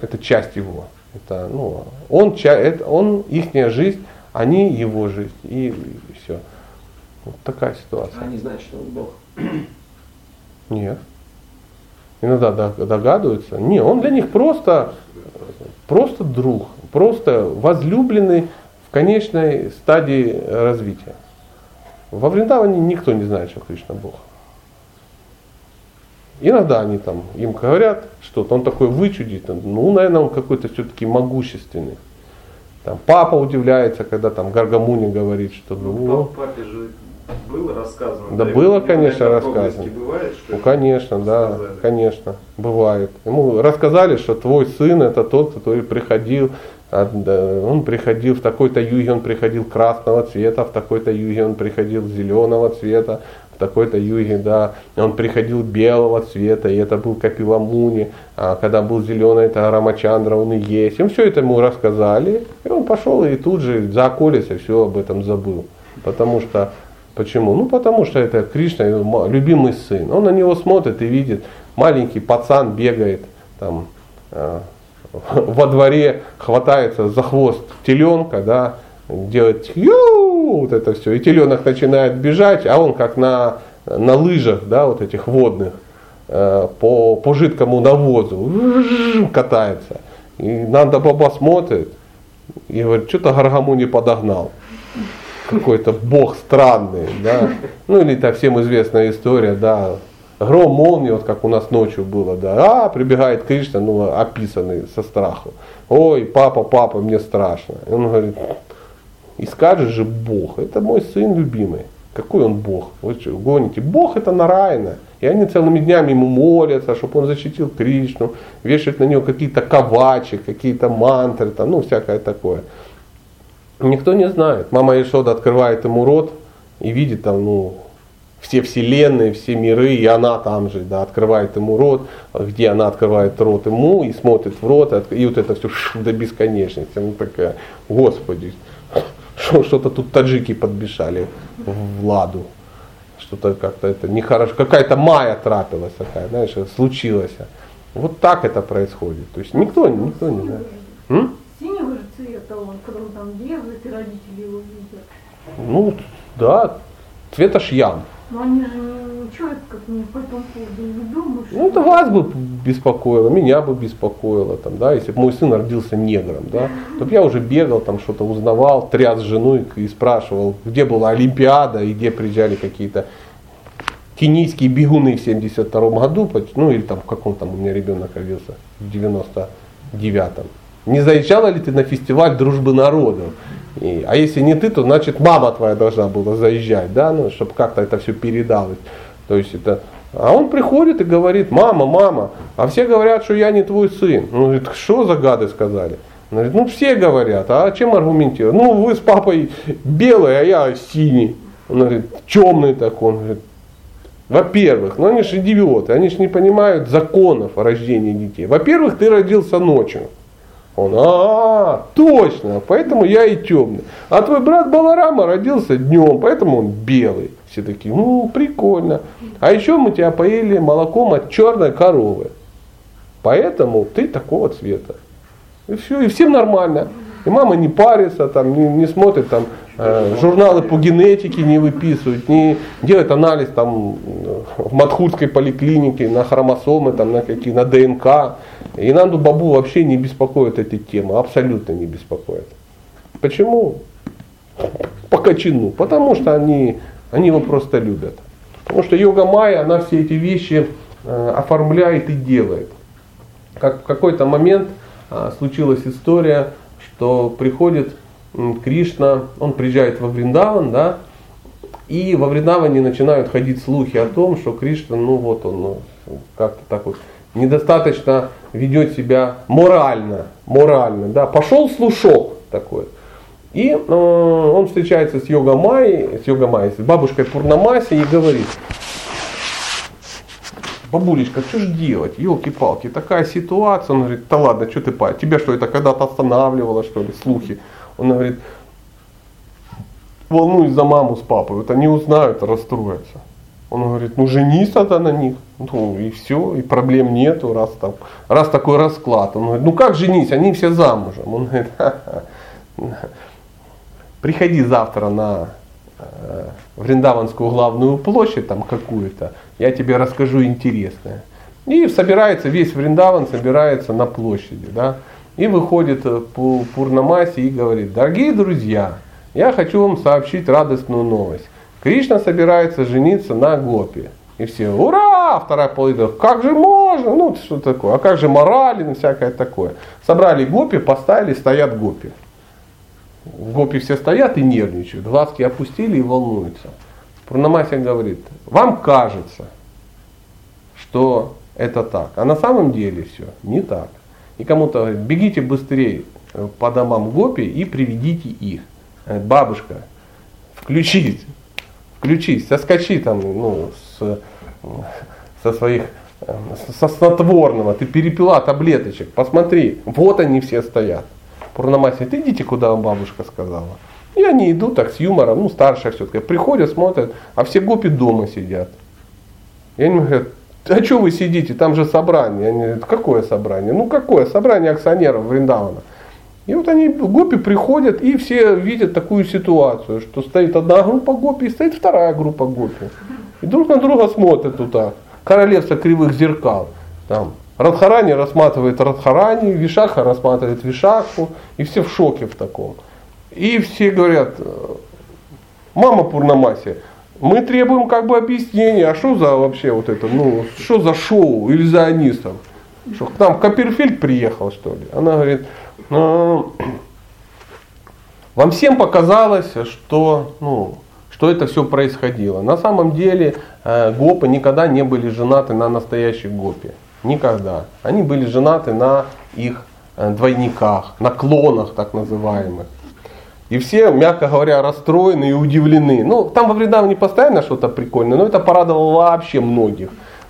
это часть его. Это, ну, он, это, он, их жизнь, они его жизнь. И, и все. Вот такая ситуация. Они знают, что он Бог. Нет. Иногда догадываются. Не, он для них просто, просто друг, просто возлюбленный в конечной стадии развития. Во Вриндаване никто не знает, что Кришна Бог. Иногда они там им говорят что-то, он такой вычудит, ну, наверное, он какой-то все-таки могущественный. Там папа удивляется, когда там Гаргамуни говорит, что ну, ну папе же было рассказано. Да, да было, конечно, рассказано. Бывает, что ну, конечно, да, сказали. конечно, бывает. Ему рассказали, что твой сын это тот, который приходил он приходил в такой-то юге, он приходил красного цвета, в такой-то юге он приходил зеленого цвета, в такой-то юге, да, он приходил белого цвета, и это был Капиламуни, а когда был зеленый, это Рамачандра, он и есть. Им все это ему рассказали, и он пошел и тут же за околицей все об этом забыл. Потому что Почему? Ну потому что это Кришна, любимый сын. Он на него смотрит и видит маленький пацан бегает там э, (laughs) во дворе, хватается за хвост теленка, да, делает ю, вот это все, и теленок начинает бежать, а он как на, на лыжах, да, вот этих водных, э, по, по жидкому навозу катается. И надо баба смотрит и говорит, что-то Гаргаму не подогнал. Какой-то бог странный, да. Ну или так всем известная история, да, гром, молния, вот как у нас ночью было, да, а, прибегает Кришна, ну, описанный со страху. Ой, папа, папа, мне страшно. И он говорит, и скажешь же Бог, это мой сын любимый. Какой он Бог? Вы что, гоните? Бог это Нарайна. И они целыми днями ему молятся, чтобы он защитил Кришну, вешают на него какие-то кавачи, какие-то мантры, там, ну, всякое такое. Никто не знает. Мама Ишода открывает ему рот и видит там, ну, все вселенные, все миры, и она там же, да, открывает ему рот, где она открывает рот ему и смотрит в рот, и вот это все до бесконечности. Она такая, Господи, что-то тут таджики подбежали в ладу. Что-то как-то это нехорошо. Какая-то майя трапилась такая, знаешь, случилось. Вот так это происходит. То есть никто, никто не знает. М? Синего же цвета он, когда он там бегает, и родители его видят. Ну, да, цвета шьян. Но они же ничего как не по этому поводу не думают. Ну, это вас бы беспокоило, меня бы беспокоило, там, да, если бы мой сын родился негром, да, то бы я уже бегал, там что-то узнавал, тряс жену и спрашивал, где была Олимпиада и где приезжали какие-то кенийские бегуны в 72 году, ну или там в каком там у меня ребенок родился, в 99-м. Не заезжала ли ты на фестиваль дружбы народов? И, а если не ты, то значит мама твоя должна была заезжать, да, ну, чтобы как-то это все передалось. То есть это, а он приходит и говорит, мама, мама, а все говорят, что я не твой сын. Он говорит, что за гады сказали? Он говорит, ну все говорят, а чем аргументируют? Ну вы с папой белый, а я синий. Он говорит, темный такой. Он говорит, во-первых, ну они же идиоты, они же не понимают законов о рождении детей. Во-первых, ты родился ночью. Он, а, точно, поэтому я и темный. А твой брат Баларама родился днем, поэтому он белый. Все такие, ну, прикольно. А еще мы тебя поели молоком от черной коровы. Поэтому ты такого цвета. И все, и всем нормально. И мама не парится, там, не, не смотрит там, э, журналы по генетике не выписывает, не делает анализ там, в Матхурской поликлинике на хромосомы, там, на, какие, на ДНК. И Нанду Бабу вообще не беспокоит эти темы, абсолютно не беспокоит. Почему? По кочану. Потому что они, они его просто любят. Потому что йога майя, она все эти вещи э, оформляет и делает. Как в какой-то момент э, случилась история, что приходит э, Кришна, он приезжает во Вриндаван, да, и во Вриндаване начинают ходить слухи о том, что Кришна, ну вот он, ну, как-то так вот недостаточно ведет себя морально, морально, да, пошел слушок такой. И э, он встречается с йога Майей, с йога Майей, с бабушкой Пурнамаси и говорит, бабулечка, что же делать, елки-палки, такая ситуация. Он говорит, да ладно, что ты па, тебя что это когда-то останавливало, что ли, слухи. Он говорит, волнуюсь за маму с папой, вот они узнают, расстроятся. Он говорит, ну тогда на них. Ну и все, и проблем нету, раз, там, раз такой расклад. Он говорит, ну как женись, они все замужем. Он говорит, приходи завтра на э, Вриндаванскую главную площадь, там какую-то, я тебе расскажу интересное. И собирается, весь Вриндаван собирается на площади, да, и выходит э, по Пурнамасе и говорит, дорогие друзья, я хочу вам сообщить радостную новость. Кришна собирается жениться на Гопе. И все, ура! Вторая половина, как же можно? Ну, что такое? А как же мораль и всякое такое? Собрали гопи, поставили, стоят гопи. В гопи все стоят и нервничают. Глазки опустили и волнуются. Пурнамасия говорит, вам кажется, что это так. А на самом деле все не так. И кому-то говорит, бегите быстрее по домам гопи и приведите их. Бабушка, включись включись, соскочи там, ну, с, со своих, со снотворного, ты перепила таблеточек, посмотри, вот они все стоят. Пурнамасия, ты идите, куда вам бабушка сказала. И они идут так с юмором, ну старшая все-таки, приходят, смотрят, а все гопи дома сидят. И они говорят, а что вы сидите, там же собрание. Они говорят, какое собрание? Ну какое? Собрание акционеров Вриндавана. И вот они, гопи приходят и все видят такую ситуацию, что стоит одна группа гопи и стоит вторая группа гопи. И друг на друга смотрят туда. Королевство кривых зеркал. Там Радхарани рассматривает Радхарани, Вишаха рассматривает Вишаху, и все в шоке в таком. И все говорят, мама Пурнамаси, мы требуем как бы объяснения, а что за вообще вот это, ну, что за шоу иллюзионистов? Что к нам Копперфильд приехал, что ли? Она говорит, вам всем показалось, что, ну, что это все происходило. На самом деле э, гопы никогда не были женаты на настоящих гопе. Никогда. Они были женаты на их э, двойниках, на клонах так называемых. И все, мягко говоря, расстроены и удивлены. Ну, там во Вредавне постоянно что-то прикольное, но это порадовало вообще многих.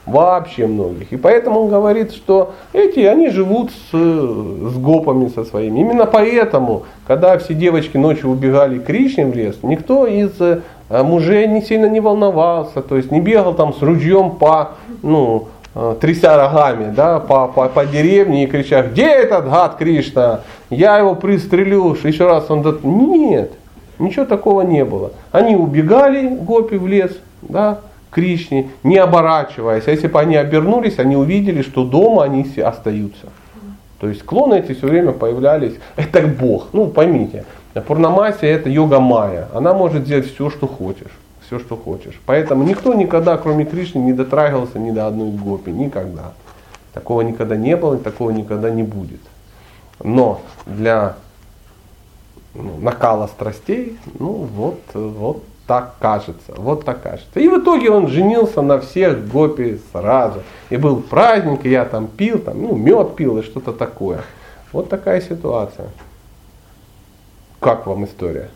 Вообще многих. И поэтому он говорит, что эти, они живут с, с гопами со своими. Именно поэтому, когда все девочки ночью убегали Кришне в лес, никто из э, мужей не сильно не волновался, то есть не бегал там с ружьем по, ну, э, тряся рогами, да, по, по, по деревне и крича, где этот гад Кришна? Я его пристрелю, еще раз он... Нет, ничего такого не было. Они убегали, гопи, в лес, да, Кришне, не оборачиваясь. А если бы они обернулись, они увидели, что дома они все остаются. То есть клоны эти все время появлялись. Это Бог. Ну, поймите, Пурнамасия это йога майя. Она может сделать все, что хочешь. Все, что хочешь. Поэтому никто никогда, кроме Кришны, не дотрагивался ни до одной гопи. Никогда. Такого никогда не было и такого никогда не будет. Но для ну, накала страстей, ну вот, вот так кажется, вот так кажется. И в итоге он женился на всех гопи сразу. И был праздник, и я там пил, там, ну, мед пил и что-то такое. Вот такая ситуация. Как вам история?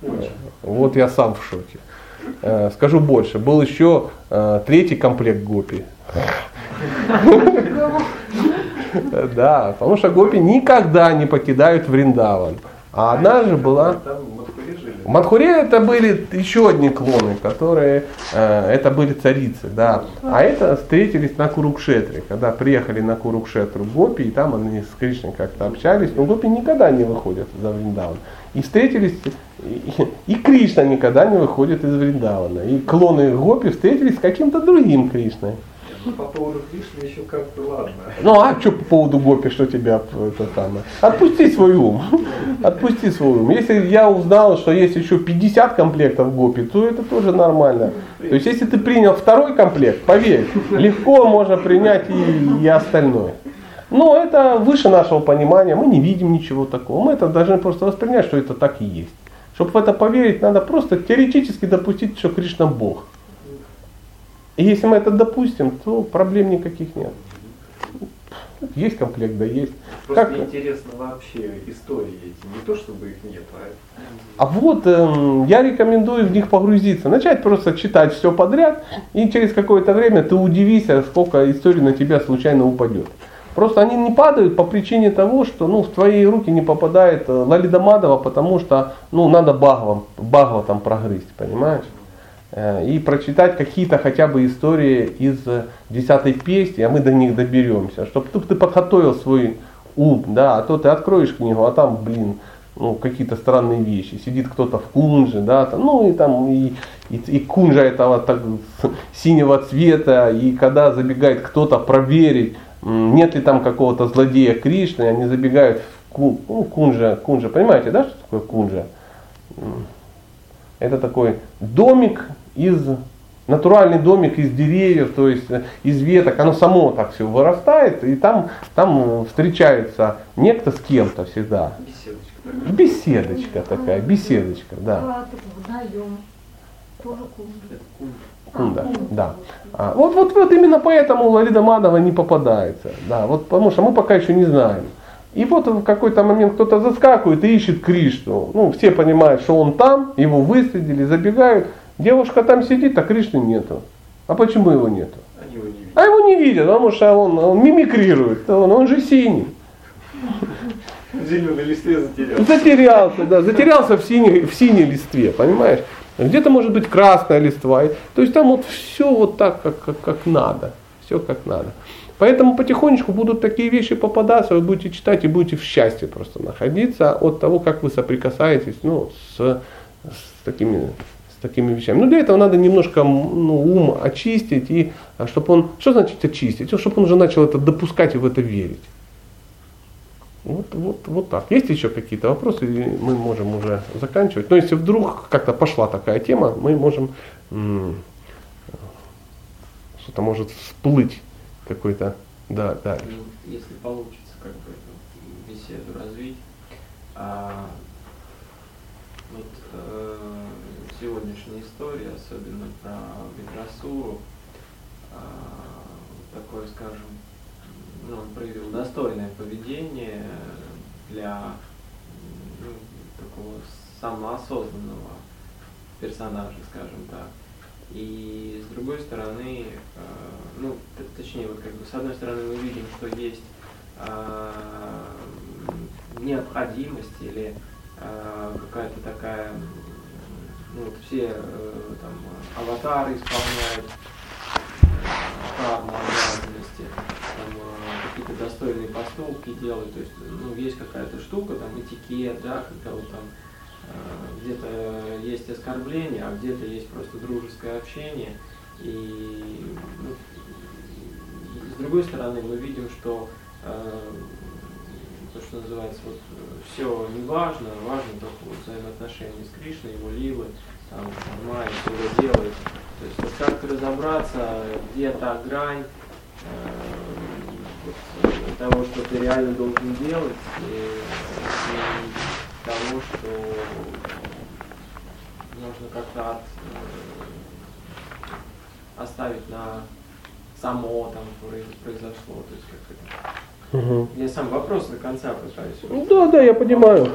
Очень. Вот я сам в шоке. Э, скажу больше, был еще э, третий комплект гопи. (laughs) Да, потому что гопи никогда не покидают Вриндаван. А однажды была... В Мадхуре это были еще одни клоны, которые, э, это были царицы, да. А это встретились на Курукшетре, когда приехали на Курукшетру гопи, и там они с Кришной как-то общались. Но гопи никогда не выходят за Вриндаван. И встретились, и, и Кришна никогда не выходит из Вриндавана. И клоны гопи встретились с каким-то другим Кришной. Ну, По поводу Кришны еще как-то ладно. Ну а что по поводу гопи, что тебя это самое? Отпусти свой ум. Отпусти свой ум. Если я узнал, что есть еще 50 комплектов гопи, то это тоже нормально. То есть если ты принял второй комплект, поверь, легко можно принять и, и остальное. Но это выше нашего понимания, мы не видим ничего такого. Мы это должны просто воспринять, что это так и есть. Чтобы в это поверить, надо просто теоретически допустить, что Кришна Бог. И если мы это допустим, то проблем никаких нет. Есть комплект, да есть. Просто Как- интересно вообще истории эти. Не то, чтобы их нет, а А вот эм, я рекомендую в них погрузиться, начать просто читать все подряд, и через какое-то время ты удивишься, сколько историй на тебя случайно упадет. Просто они не падают по причине того, что ну, в твои руки не попадает э, Лалида Мадова, потому что ну, надо Бхагавам, Бхагаватам прогрызть, понимаешь? Э, И прочитать какие-то хотя бы истории из э, десятой песни, а мы до них доберемся. Чтобы ты, подготовил свой ум, да, а то ты откроешь книгу, а там, блин, ну, какие-то странные вещи. Сидит кто-то в кунже, да, там, ну и там и, и, и кунжа этого так, (laughs) синего цвета, и когда забегает кто-то проверить, нет ли там какого-то злодея Кришны, они забегают в ку- ну, кунжа, кунжа, понимаете, да, что такое кунжа? Это такой домик из натуральный домик из деревьев, то есть э, из веток, оно само так все вырастает, и там, там э, встречается некто с кем-то всегда. беседочка. Беседочка такая, беседочка, да. А, кун. Кунда, да. А, вот, вот, вот именно поэтому Ларида Мадова не попадается. Да, вот потому что мы пока еще не знаем. И вот в какой-то момент кто-то заскакивает и ищет Кришну. Ну, все понимают, что он там, его выследили, забегают. Девушка там сидит, а Кришны нету. А почему его нету? Они его не видят. А его не видят, потому что он, он мимикрирует. Он, он же синий. В зеленой листве затерялся. Затерялся, да, затерялся в синей, в синей листве, понимаешь? Где-то может быть красная листва. То есть там вот все вот так, как, как, как надо. все как надо. Поэтому потихонечку будут такие вещи попадаться, вы будете читать и будете в счастье просто находиться от того, как вы соприкасаетесь ну, с, с, такими, такими вещами. Ну, для этого надо немножко ну, ум очистить, и а, чтобы он, что значит очистить? Чтобы он уже начал это допускать и в это верить. Вот, вот, вот так. Есть еще какие-то вопросы, мы можем уже заканчивать. Но если вдруг как-то пошла такая тема, мы можем что-то может всплыть какой-то, да, да. Ну, если получится как бы беседу развить, а, вот э, сегодняшняя история, особенно про Бедрасуру, а, такое, скажем, ну, он проявил достойное поведение для ну, такого самоосознанного персонажа, скажем так. И с другой стороны, э, ну, точнее, вот как бы с одной стороны мы видим, что есть э, необходимость или э, какая-то такая, вот все там аватары исполняют карму обязанности, там, какие-то достойные поступки делают, то есть, ну, есть какая-то штука, там, этикет, да, когда вот там Э, где-то есть оскорбление, а где-то есть просто дружеское общение. И ну, с другой стороны мы видим, что э, то, что называется, вот, все не важно, важно только вот, взаимоотношения с Кришной, его ливы, там, Майя, все это делает. То есть вот как разобраться, где та грань э, вот, того, что ты реально должен делать, и, и того, что нужно как-то от, э, оставить на само там произошло, то есть как это. Угу. Я сам вопрос до конца пытаюсь. Ну да, да, я понимаю.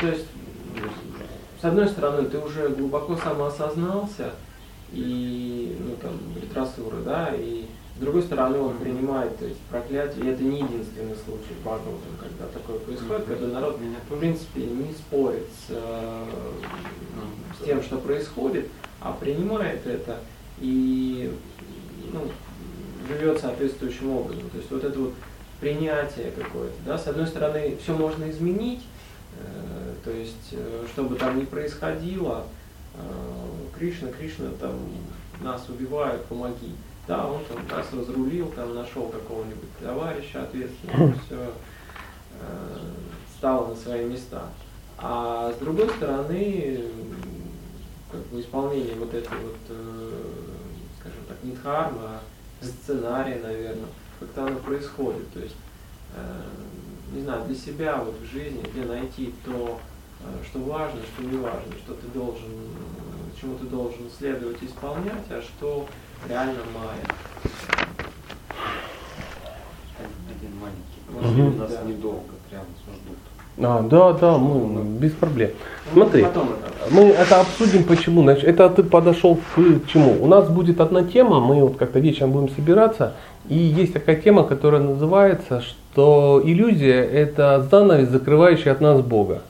То есть, с одной стороны, ты уже глубоко самоосознался, и, ну, там, литература, да, и с другой стороны, он принимает то есть, проклятие, и это не единственный случай в Бхагаватам, когда такое происходит, когда народ, в принципе, не спорит с, э, с тем, что происходит, а принимает это и ну, живет соответствующим образом. То есть вот это вот принятие какое-то, да, с одной стороны, все можно изменить, э, то есть, э, что бы там ни происходило, Кришна, Кришна, там, нас убивают, помоги. Да, он там нас разрулил, там нашел какого-нибудь товарища ответственного, (laughs) все э, стало на свои места. А с другой стороны, как бы исполнение вот этой вот, э, не дхарма, а сценария, наверное, как-то оно происходит. То есть, э, не знаю, для себя вот в жизни, где найти то, э, что важно, что не важно, что ты должен, чему ты должен следовать и исполнять, а что реально мая. Один маленький. Угу. У нас да. недолго, прям ждут. А, да, да, мы, без проблем. Ну, Смотри, мы это обсудим почему. Значит, это ты подошел к чему? У нас будет одна тема, мы вот как-то вечером будем собираться, и есть такая тема, которая называется, что иллюзия это занавес, закрывающий от нас Бога.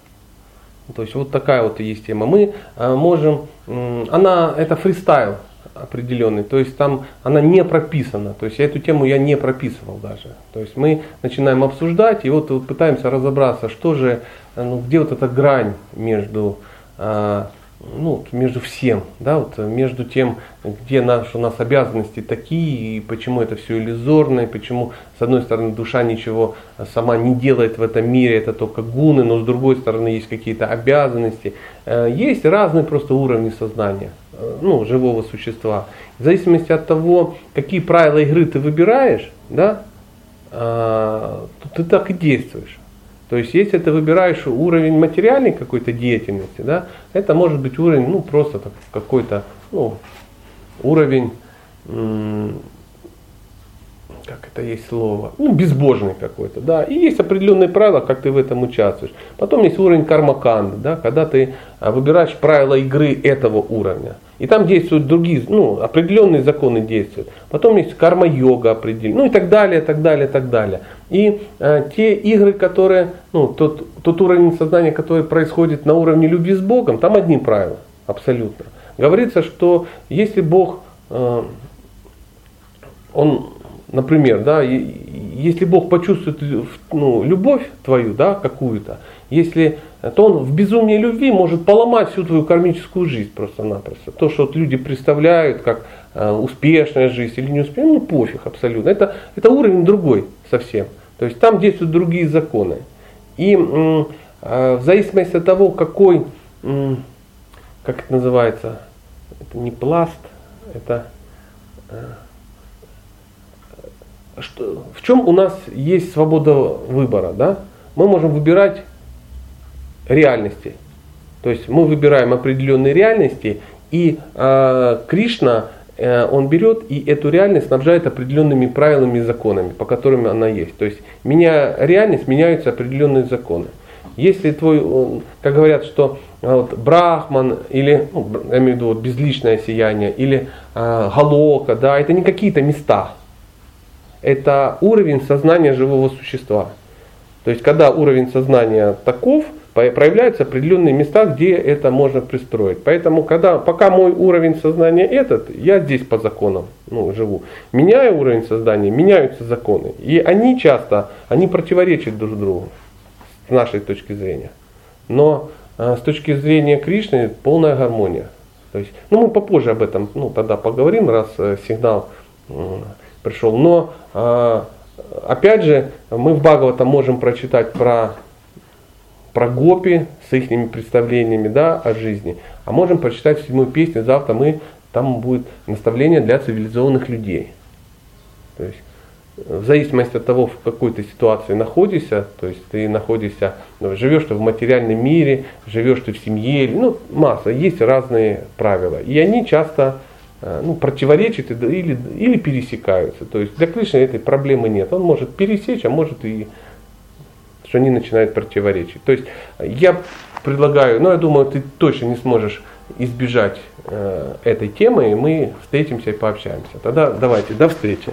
То есть вот такая вот есть тема. Мы э, можем, она, это фристайл, определенный, то есть там она не прописана, то есть эту тему я не прописывал даже. То есть мы начинаем обсуждать и вот, пытаемся разобраться, что же, ну, где вот эта грань между а, ну, между всем, да, вот между тем, где наш, у нас обязанности такие, и почему это все иллюзорно, и почему, с одной стороны, душа ничего сама не делает в этом мире, это только гуны, но с другой стороны, есть какие-то обязанности. Э, есть разные просто уровни сознания, э, ну, живого существа. В зависимости от того, какие правила игры ты выбираешь, да, э, ты так и действуешь. То есть, если ты выбираешь уровень материальной какой-то деятельности, да, это может быть уровень, ну, просто какой-то, ну, уровень, как это есть слово, ну, безбожный какой-то, да, и есть определенные правила, как ты в этом участвуешь. Потом есть уровень кармаканды, да, когда ты а, выбираешь правила игры этого уровня. И там действуют другие, ну, определенные законы действуют. Потом есть карма-йога определенная, ну и так далее, так далее, так далее. И э, те игры, которые, ну, тот, тот уровень сознания, который происходит на уровне любви с Богом, там одни правила, абсолютно. говорится, что если Бог, э, он, например, да, если Бог почувствует ну, любовь твою, да, какую-то, если то он в безумии любви может поломать всю твою кармическую жизнь просто-напросто. То, что вот люди представляют как э, успешная жизнь или неуспешная, ну пофиг абсолютно. Это, это уровень другой совсем. То есть там действуют другие законы. И э, в зависимости от того, какой, э, как это называется, это не пласт, это э, что, в чем у нас есть свобода выбора, да? Мы можем выбирать реальности. То есть мы выбираем определенные реальности, и э, Кришна, э, он берет и эту реальность снабжает определенными правилами и законами, по которым она есть. То есть меняя реальность, меняются определенные законы. Если твой, как говорят, что а, вот, брахман или, ну, я имею в виду вот, безличное сияние, или э, галока, да, это не какие-то места. Это уровень сознания живого существа. То есть, когда уровень сознания таков, проявляются определенные места, где это можно пристроить. Поэтому, когда, пока мой уровень сознания этот, я здесь по законам ну, живу. Меняя уровень сознания, меняются законы. И они часто, они противоречат друг другу с нашей точки зрения. Но э, с точки зрения Кришны полная гармония. То есть, ну мы попозже об этом ну, тогда поговорим, раз э, сигнал э, пришел. Но э, опять же, мы в Бхагавата можем прочитать про про гопи с их представлениями да, о жизни. А можем прочитать в седьмой песне, завтра мы, там будет наставление для цивилизованных людей. То есть в зависимости от того, в какой ты ситуации находишься, то есть ты находишься, ну, живешь ты в материальном мире, живешь ты в семье, ну, масса, есть разные правила. И они часто э, ну, противоречат или, или пересекаются. То есть для Кришны этой проблемы нет. Он может пересечь, а может и что они начинают противоречить. То есть я предлагаю, ну я думаю, ты точно не сможешь избежать э, этой темы, и мы встретимся и пообщаемся. Тогда давайте, до встречи.